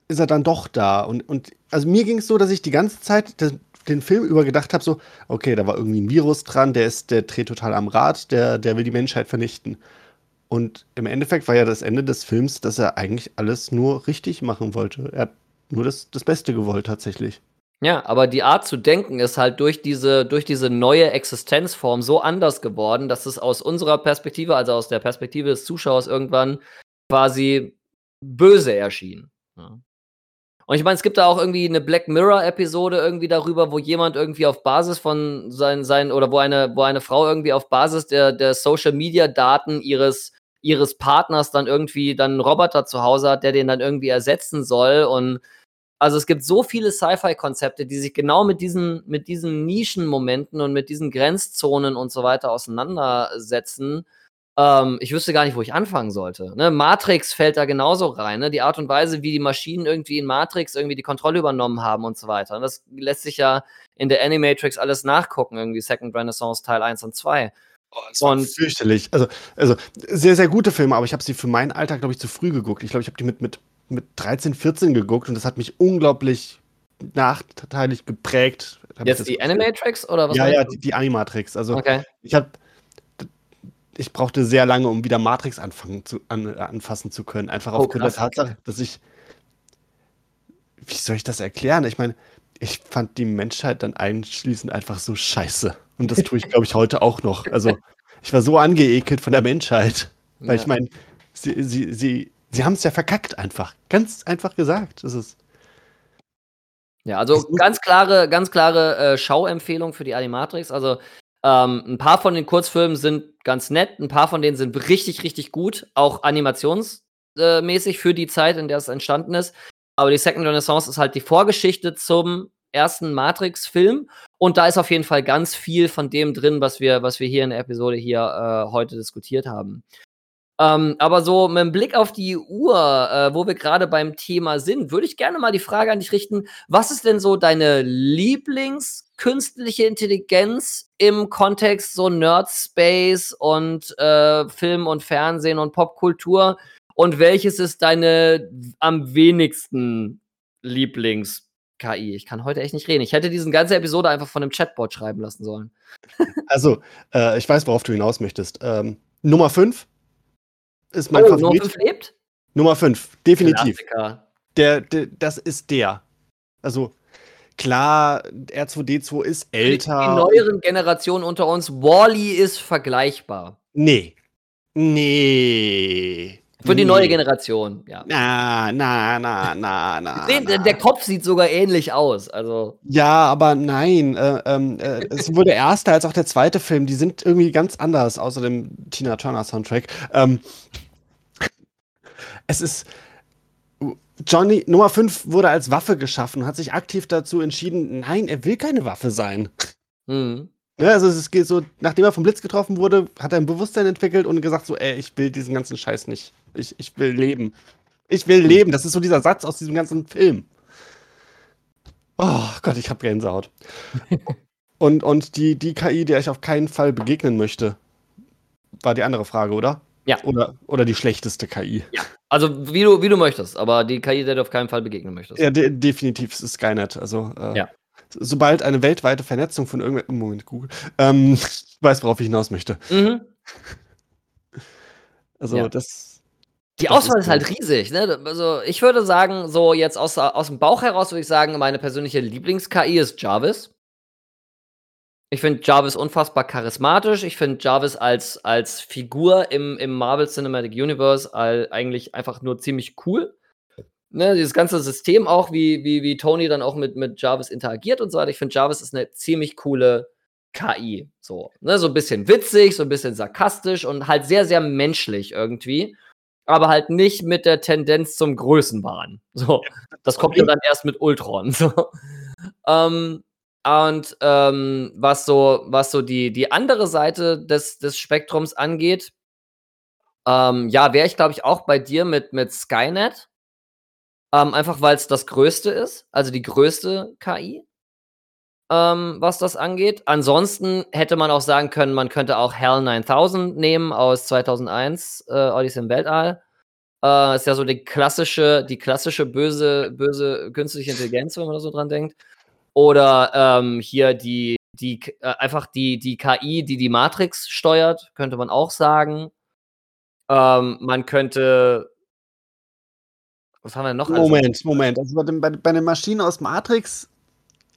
ist er dann doch da. Und, und also mir ging es so, dass ich die ganze Zeit den, den Film über gedacht habe: so, okay, da war irgendwie ein Virus dran, der ist, der dreht total am Rad, der, der will die Menschheit vernichten. Und im Endeffekt war ja das Ende des Films, dass er eigentlich alles nur richtig machen wollte. Er hat nur das, das Beste gewollt, tatsächlich. Ja, aber die Art zu denken ist halt durch diese, durch diese neue Existenzform so anders geworden, dass es aus unserer Perspektive, also aus der Perspektive des Zuschauers, irgendwann quasi böse erschien. Ja. Und ich meine, es gibt da auch irgendwie eine Black Mirror-Episode irgendwie darüber, wo jemand irgendwie auf Basis von seinen, seinen oder wo eine, wo eine Frau irgendwie auf Basis der, der Social-Media-Daten ihres, ihres Partners dann irgendwie dann einen Roboter zu Hause hat, der den dann irgendwie ersetzen soll. Und also es gibt so viele Sci-Fi-Konzepte, die sich genau mit diesen, mit diesen Nischenmomenten und mit diesen Grenzzonen und so weiter auseinandersetzen. Ähm, ich wüsste gar nicht, wo ich anfangen sollte. Ne? Matrix fällt da genauso rein. Ne? Die Art und Weise, wie die Maschinen irgendwie in Matrix irgendwie die Kontrolle übernommen haben und so weiter. Und das lässt sich ja in der Animatrix alles nachgucken, irgendwie Second Renaissance Teil 1 und 2. Oh, das war Und- fürchterlich. Also, also sehr, sehr gute Filme, aber ich habe sie für meinen Alltag, glaube ich, zu früh geguckt. Ich glaube, ich habe die mit, mit, mit 13, 14 geguckt und das hat mich unglaublich nachteilig geprägt. Jetzt die. Animatrix oder was? Ja, ja, die, die Animatrix. Also Okay. ich habe ich brauchte sehr lange, um wieder Matrix anfangen zu, an, anfassen zu können. Einfach Oh, aufgrund der krass. Tatsache, dass ich. Wie soll ich das erklären? Ich meine, ich fand die Menschheit dann einschließend einfach so scheiße. Und das tue ich, glaube ich, heute auch noch. Also, ich war so angeekelt von der Menschheit. Weil Ja. ich meine, sie, sie, sie, sie haben es ja verkackt einfach. Ganz einfach gesagt. Das ist. Ja, also ganz klare, ganz klare äh, Schauempfehlung für die Animatrix. Also ähm, ein paar von den Kurzfilmen sind ganz nett, ein paar von denen sind richtig, richtig gut, auch animationsmäßig für die Zeit, in der es entstanden ist. Aber die Second Renaissance ist halt die Vorgeschichte zum ersten Matrix-Film. Und da ist auf jeden Fall ganz viel von dem drin, was wir, was wir hier in der Episode hier äh, heute diskutiert haben. Ähm, aber so mit dem Blick auf die Uhr, äh, wo wir gerade beim Thema sind, würde ich gerne mal die Frage an dich richten: Was ist denn so deine Lieblingskünstliche Intelligenz im Kontext so Nerd-Space und äh, Film und Fernsehen und Popkultur? Und welches ist deine am wenigsten Lieblings-KI? Ich kann heute echt nicht reden. Ich hätte diese ganze Episode einfach von einem Chatbot schreiben lassen sollen. [laughs] Also, äh, ich weiß, worauf du hinaus möchtest. Ähm, Nummer 5 ist mein oh, Nummer Favorit. 5 lebt? Nummer 5, definitiv. Klassiker. Der, der, das ist der. Also, klar, R2D2 ist Die älter. neueren Generationen unter uns, Wally ist vergleichbar. Nee. Nee. Für die neue Generation, ja. Na, na, na, na, na. [laughs] Der, na. der Kopf sieht sogar ähnlich aus. Also, Ja, aber nein. Äh, ähm, äh, es sowohl der erste als auch der zweite Film, die sind irgendwie ganz anders, außer dem Tina Turner Soundtrack. Ähm, es ist. Johnny Nummer 5 wurde als Waffe geschaffen und hat sich aktiv dazu entschieden, nein, er will keine Waffe sein. hm. Ja, also es geht so, nachdem er vom Blitz getroffen wurde, hat er ein Bewusstsein entwickelt und gesagt so, ey, ich will diesen ganzen Scheiß nicht. Ich, ich will leben. Ich will leben. Das ist so dieser Satz aus diesem ganzen Film. Oh Gott, ich hab Gänsehaut. [laughs] und und die, die KI, der ich auf keinen Fall begegnen möchte, war die andere Frage, oder? Ja. Oder, oder die schlechteste KI. Also, wie du, wie du möchtest, aber die KI, der du auf keinen Fall begegnen möchtest. Ja, de definitiv, es ist Skynet. Also, äh, Ja. sobald eine weltweite Vernetzung von irgendwelchen. Moment, Google. Ähm, [laughs] ich weiß, worauf ich hinaus möchte. Mhm. Also, Ja. das. Die Das Auswahl ist ist halt riesig. Ne? Also, ich würde sagen, so jetzt aus, aus dem Bauch heraus würde ich sagen, meine persönliche Lieblings-KI ist Jarvis. Ich finde Jarvis unfassbar charismatisch. Ich finde Jarvis als, als Figur im, im Marvel Cinematic Universe all, eigentlich einfach nur ziemlich cool. Ne, dieses ganze System auch, wie, wie, wie Tony dann auch mit, mit Jarvis interagiert und so weiter. Ich finde, Jarvis ist eine ziemlich coole KI. So, ne, so ein bisschen witzig, so ein bisschen sarkastisch und halt sehr, sehr menschlich irgendwie. Aber halt nicht mit der Tendenz zum Größenwahn. So, das kommt ja dann erst mit Ultron. [laughs] So. Ähm, und ähm, was so, was so die, die andere Seite des, des Spektrums angeht, Ähm, ja, wäre ich, glaube ich, auch bei dir mit, mit Skynet. Ähm, einfach weil es das Größte ist, also die größte KI, ähm, was das angeht. Ansonsten hätte man auch sagen können, man könnte auch HAL 9000 nehmen aus 2001, äh, Odyssey im Weltall. Äh, ist ja so die klassische, die klassische böse, böse künstliche Intelligenz, wenn man da so dran denkt. Oder ähm, hier die, die äh, einfach die, die KI, die die Matrix steuert, könnte man auch sagen. Ähm, man könnte. Was haben wir noch? Moment, Moment. Also bei, dem, bei, bei den Maschinen aus Matrix,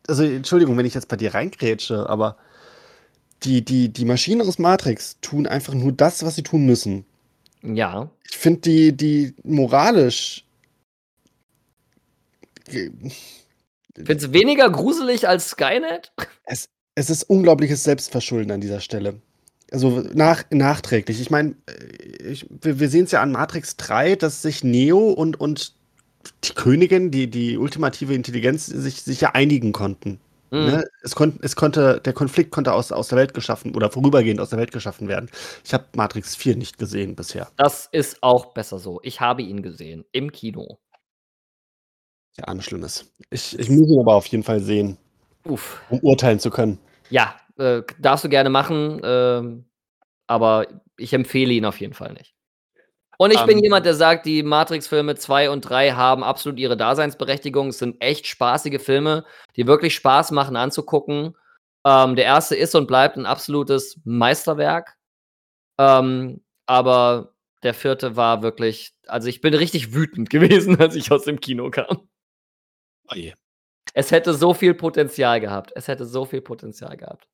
also Entschuldigung, wenn ich jetzt bei dir reingrätsche, aber die, die, die Maschinen aus Matrix tun einfach nur das, was sie tun müssen. Ja. Ich finde die, die moralisch. Findest du weniger gruselig als Skynet? Es, es ist unglaubliches Selbstverschulden an dieser Stelle. Also nach, nachträglich. Ich meine, ich, wir, wir sehen es ja an Matrix 3, dass sich Neo und, und die Königin, die, die ultimative Intelligenz, sich, sich ja einigen konnten. Mhm. Ne? Es, kon, es konnte, der Konflikt konnte aus, aus der Welt geschaffen oder vorübergehend aus der Welt geschaffen werden. Ich habe Matrix 4 nicht gesehen bisher. Das ist auch besser so. Ich habe ihn gesehen im Kino. Ja, arme Schlimmes. Ich, ich muss ihn aber auf jeden Fall sehen, Uff. um urteilen zu können. Ja, äh, darfst du gerne machen, ähm, aber ich empfehle ihn auf jeden Fall nicht. Und ich bin Ähm. jemand, der sagt, die Matrix-Filme 2 und 3 haben absolut ihre Daseinsberechtigung. Es sind echt spaßige Filme, die wirklich Spaß machen anzugucken. Ähm, der erste ist und bleibt ein absolutes Meisterwerk. Ähm, aber der vierte war wirklich, also ich bin richtig wütend [laughs] gewesen, als ich aus dem Kino kam. Oh je. Es hätte so viel Potenzial gehabt. Es hätte so viel Potenzial gehabt.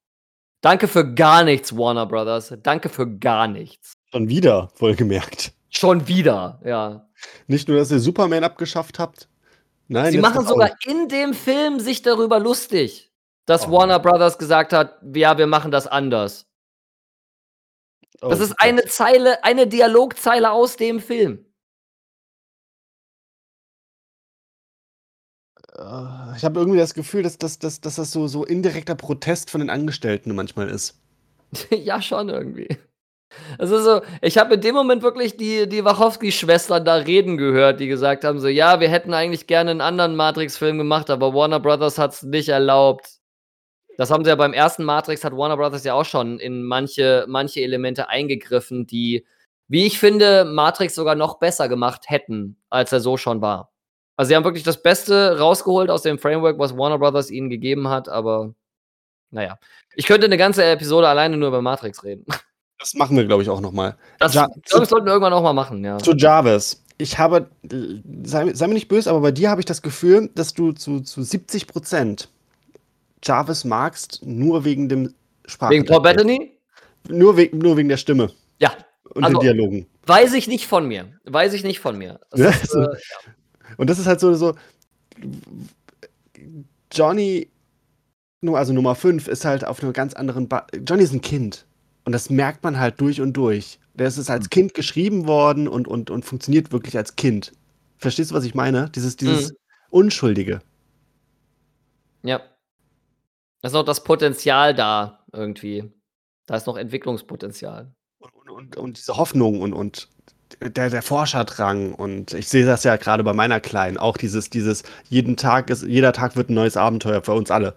Danke für gar nichts, Warner Brothers. Danke für gar nichts. Schon wieder, wohlgemerkt. Schon wieder, ja. Nicht nur, dass ihr Superman abgeschafft habt. Nein, Sie machen sogar auch. in dem Film sich darüber lustig, dass Oh. Warner Brothers gesagt hat, ja, wir machen das anders. Oh Das ist eine Zeile, eine Dialogzeile aus dem Film. Äh, Ich habe irgendwie das Gefühl, dass, dass, dass, dass das so, so indirekter Protest von den Angestellten manchmal ist. [laughs] ja, schon irgendwie. Ist so, ich habe in dem Moment wirklich die, die Wachowski-Schwestern da reden gehört, die gesagt haben: so, ja, wir hätten eigentlich gerne einen anderen Matrix-Film gemacht, aber Warner Brothers hat es nicht erlaubt. Das haben sie ja beim ersten Matrix, hat Warner Brothers ja auch schon in manche, manche Elemente eingegriffen, die, wie ich finde, Matrix sogar noch besser gemacht hätten, als er so schon war. Also sie haben wirklich das Beste rausgeholt aus dem Framework, was Warner Brothers ihnen gegeben hat, aber naja. Ich könnte eine ganze Episode alleine nur über Matrix reden. [laughs] Das machen wir, glaube ich, auch nochmal. Das, Ja, glaub, das sollten wir irgendwann auch mal machen, ja. Zu Jarvis. Ich habe, sei, sei mir nicht böse, aber bei dir habe ich das Gefühl, dass du zu, zu 70 Prozent Jarvis magst, nur wegen dem Sprache. Wegen Paul Bettany? Nur, we nur wegen der Stimme Ja. und Also- den Dialogen. Weiß ich nicht von mir. Weiß ich nicht von mir. Das ist, äh, Und das ist halt so, so Johnny, also Nummer 5, ist halt auf einer ganz anderen ba Johnny ist ein Kind. Und das merkt man halt durch und durch. Der ist als Kind geschrieben worden und, und, und funktioniert wirklich als Kind. Verstehst du, was ich meine? Dieses, dieses Mhm. Unschuldige. ja. Da ist noch das Potenzial da, irgendwie. Da ist noch Entwicklungspotenzial. Und, und, und diese Hoffnung und, und der, der Forscherdrang. Und ich sehe das ja gerade bei meiner Kleinen. Auch dieses, dieses, jeden Tag ist, jeder Tag wird ein neues Abenteuer für uns alle.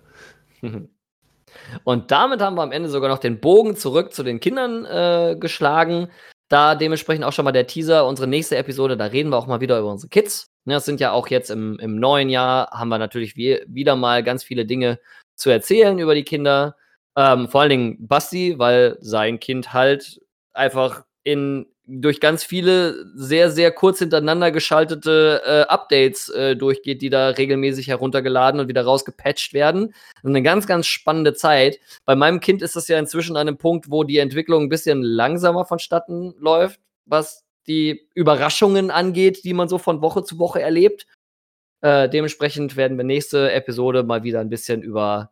[laughs] Und damit haben wir am Ende sogar noch den Bogen zurück zu den Kindern äh, geschlagen. Da dementsprechend auch schon mal der Teaser, unsere nächste Episode, da reden wir auch mal wieder über unsere Kids. Ne, das sind ja auch jetzt im, im neuen Jahr, haben wir natürlich wie, wieder mal ganz viele Dinge zu erzählen über die Kinder. Ähm, vor allen Dingen Basti, weil sein Kind halt einfach in durch ganz viele sehr, sehr kurz hintereinander geschaltete äh, Updates äh, durchgeht, die da regelmäßig heruntergeladen und wieder rausgepatcht werden. Eine ganz, ganz spannende Zeit. Bei meinem Kind ist das ja inzwischen an einem Punkt, wo die Entwicklung ein bisschen langsamer vonstatten läuft, was die Überraschungen angeht, die man so von Woche zu Woche erlebt. Äh, dementsprechend werden wir nächste Episode mal wieder ein bisschen über,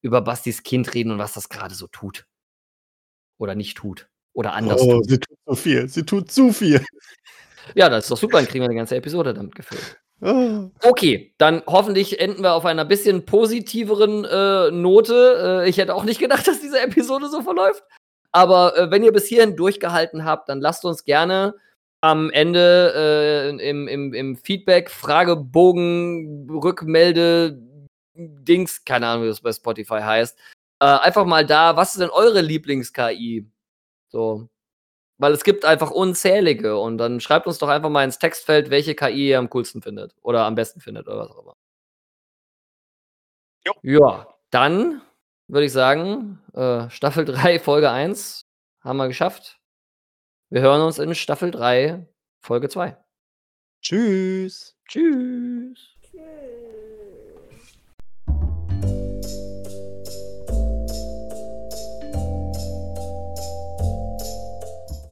über Bastis Kind reden und was das gerade so tut. Oder nicht tut. Oder anders Oh, sie tut so viel. Sie tut zu viel. Ja, das ist doch super, dann kriegen wir eine ganze Episode damit gefüllt. Oh. Okay, dann hoffentlich enden wir auf einer bisschen positiveren äh, Note. Äh, ich hätte auch nicht gedacht, dass diese Episode so verläuft. Aber äh, wenn ihr bis hierhin durchgehalten habt, dann lasst uns gerne am Ende äh, im, im, im Feedback, Fragebogen, Rückmelde, Dings, keine Ahnung, wie das bei Spotify heißt, äh, einfach mal da, was ist denn eure Lieblings-KI? So. Weil es gibt einfach unzählige und dann schreibt uns doch einfach mal ins Textfeld, welche KI ihr am coolsten findet oder am besten findet oder was auch immer. Jo. Ja, dann würde ich sagen, äh, Staffel 3, [laughs] Folge 1 haben wir geschafft. Wir hören uns in Staffel 3, Folge 2. Tschüss. Tschüss.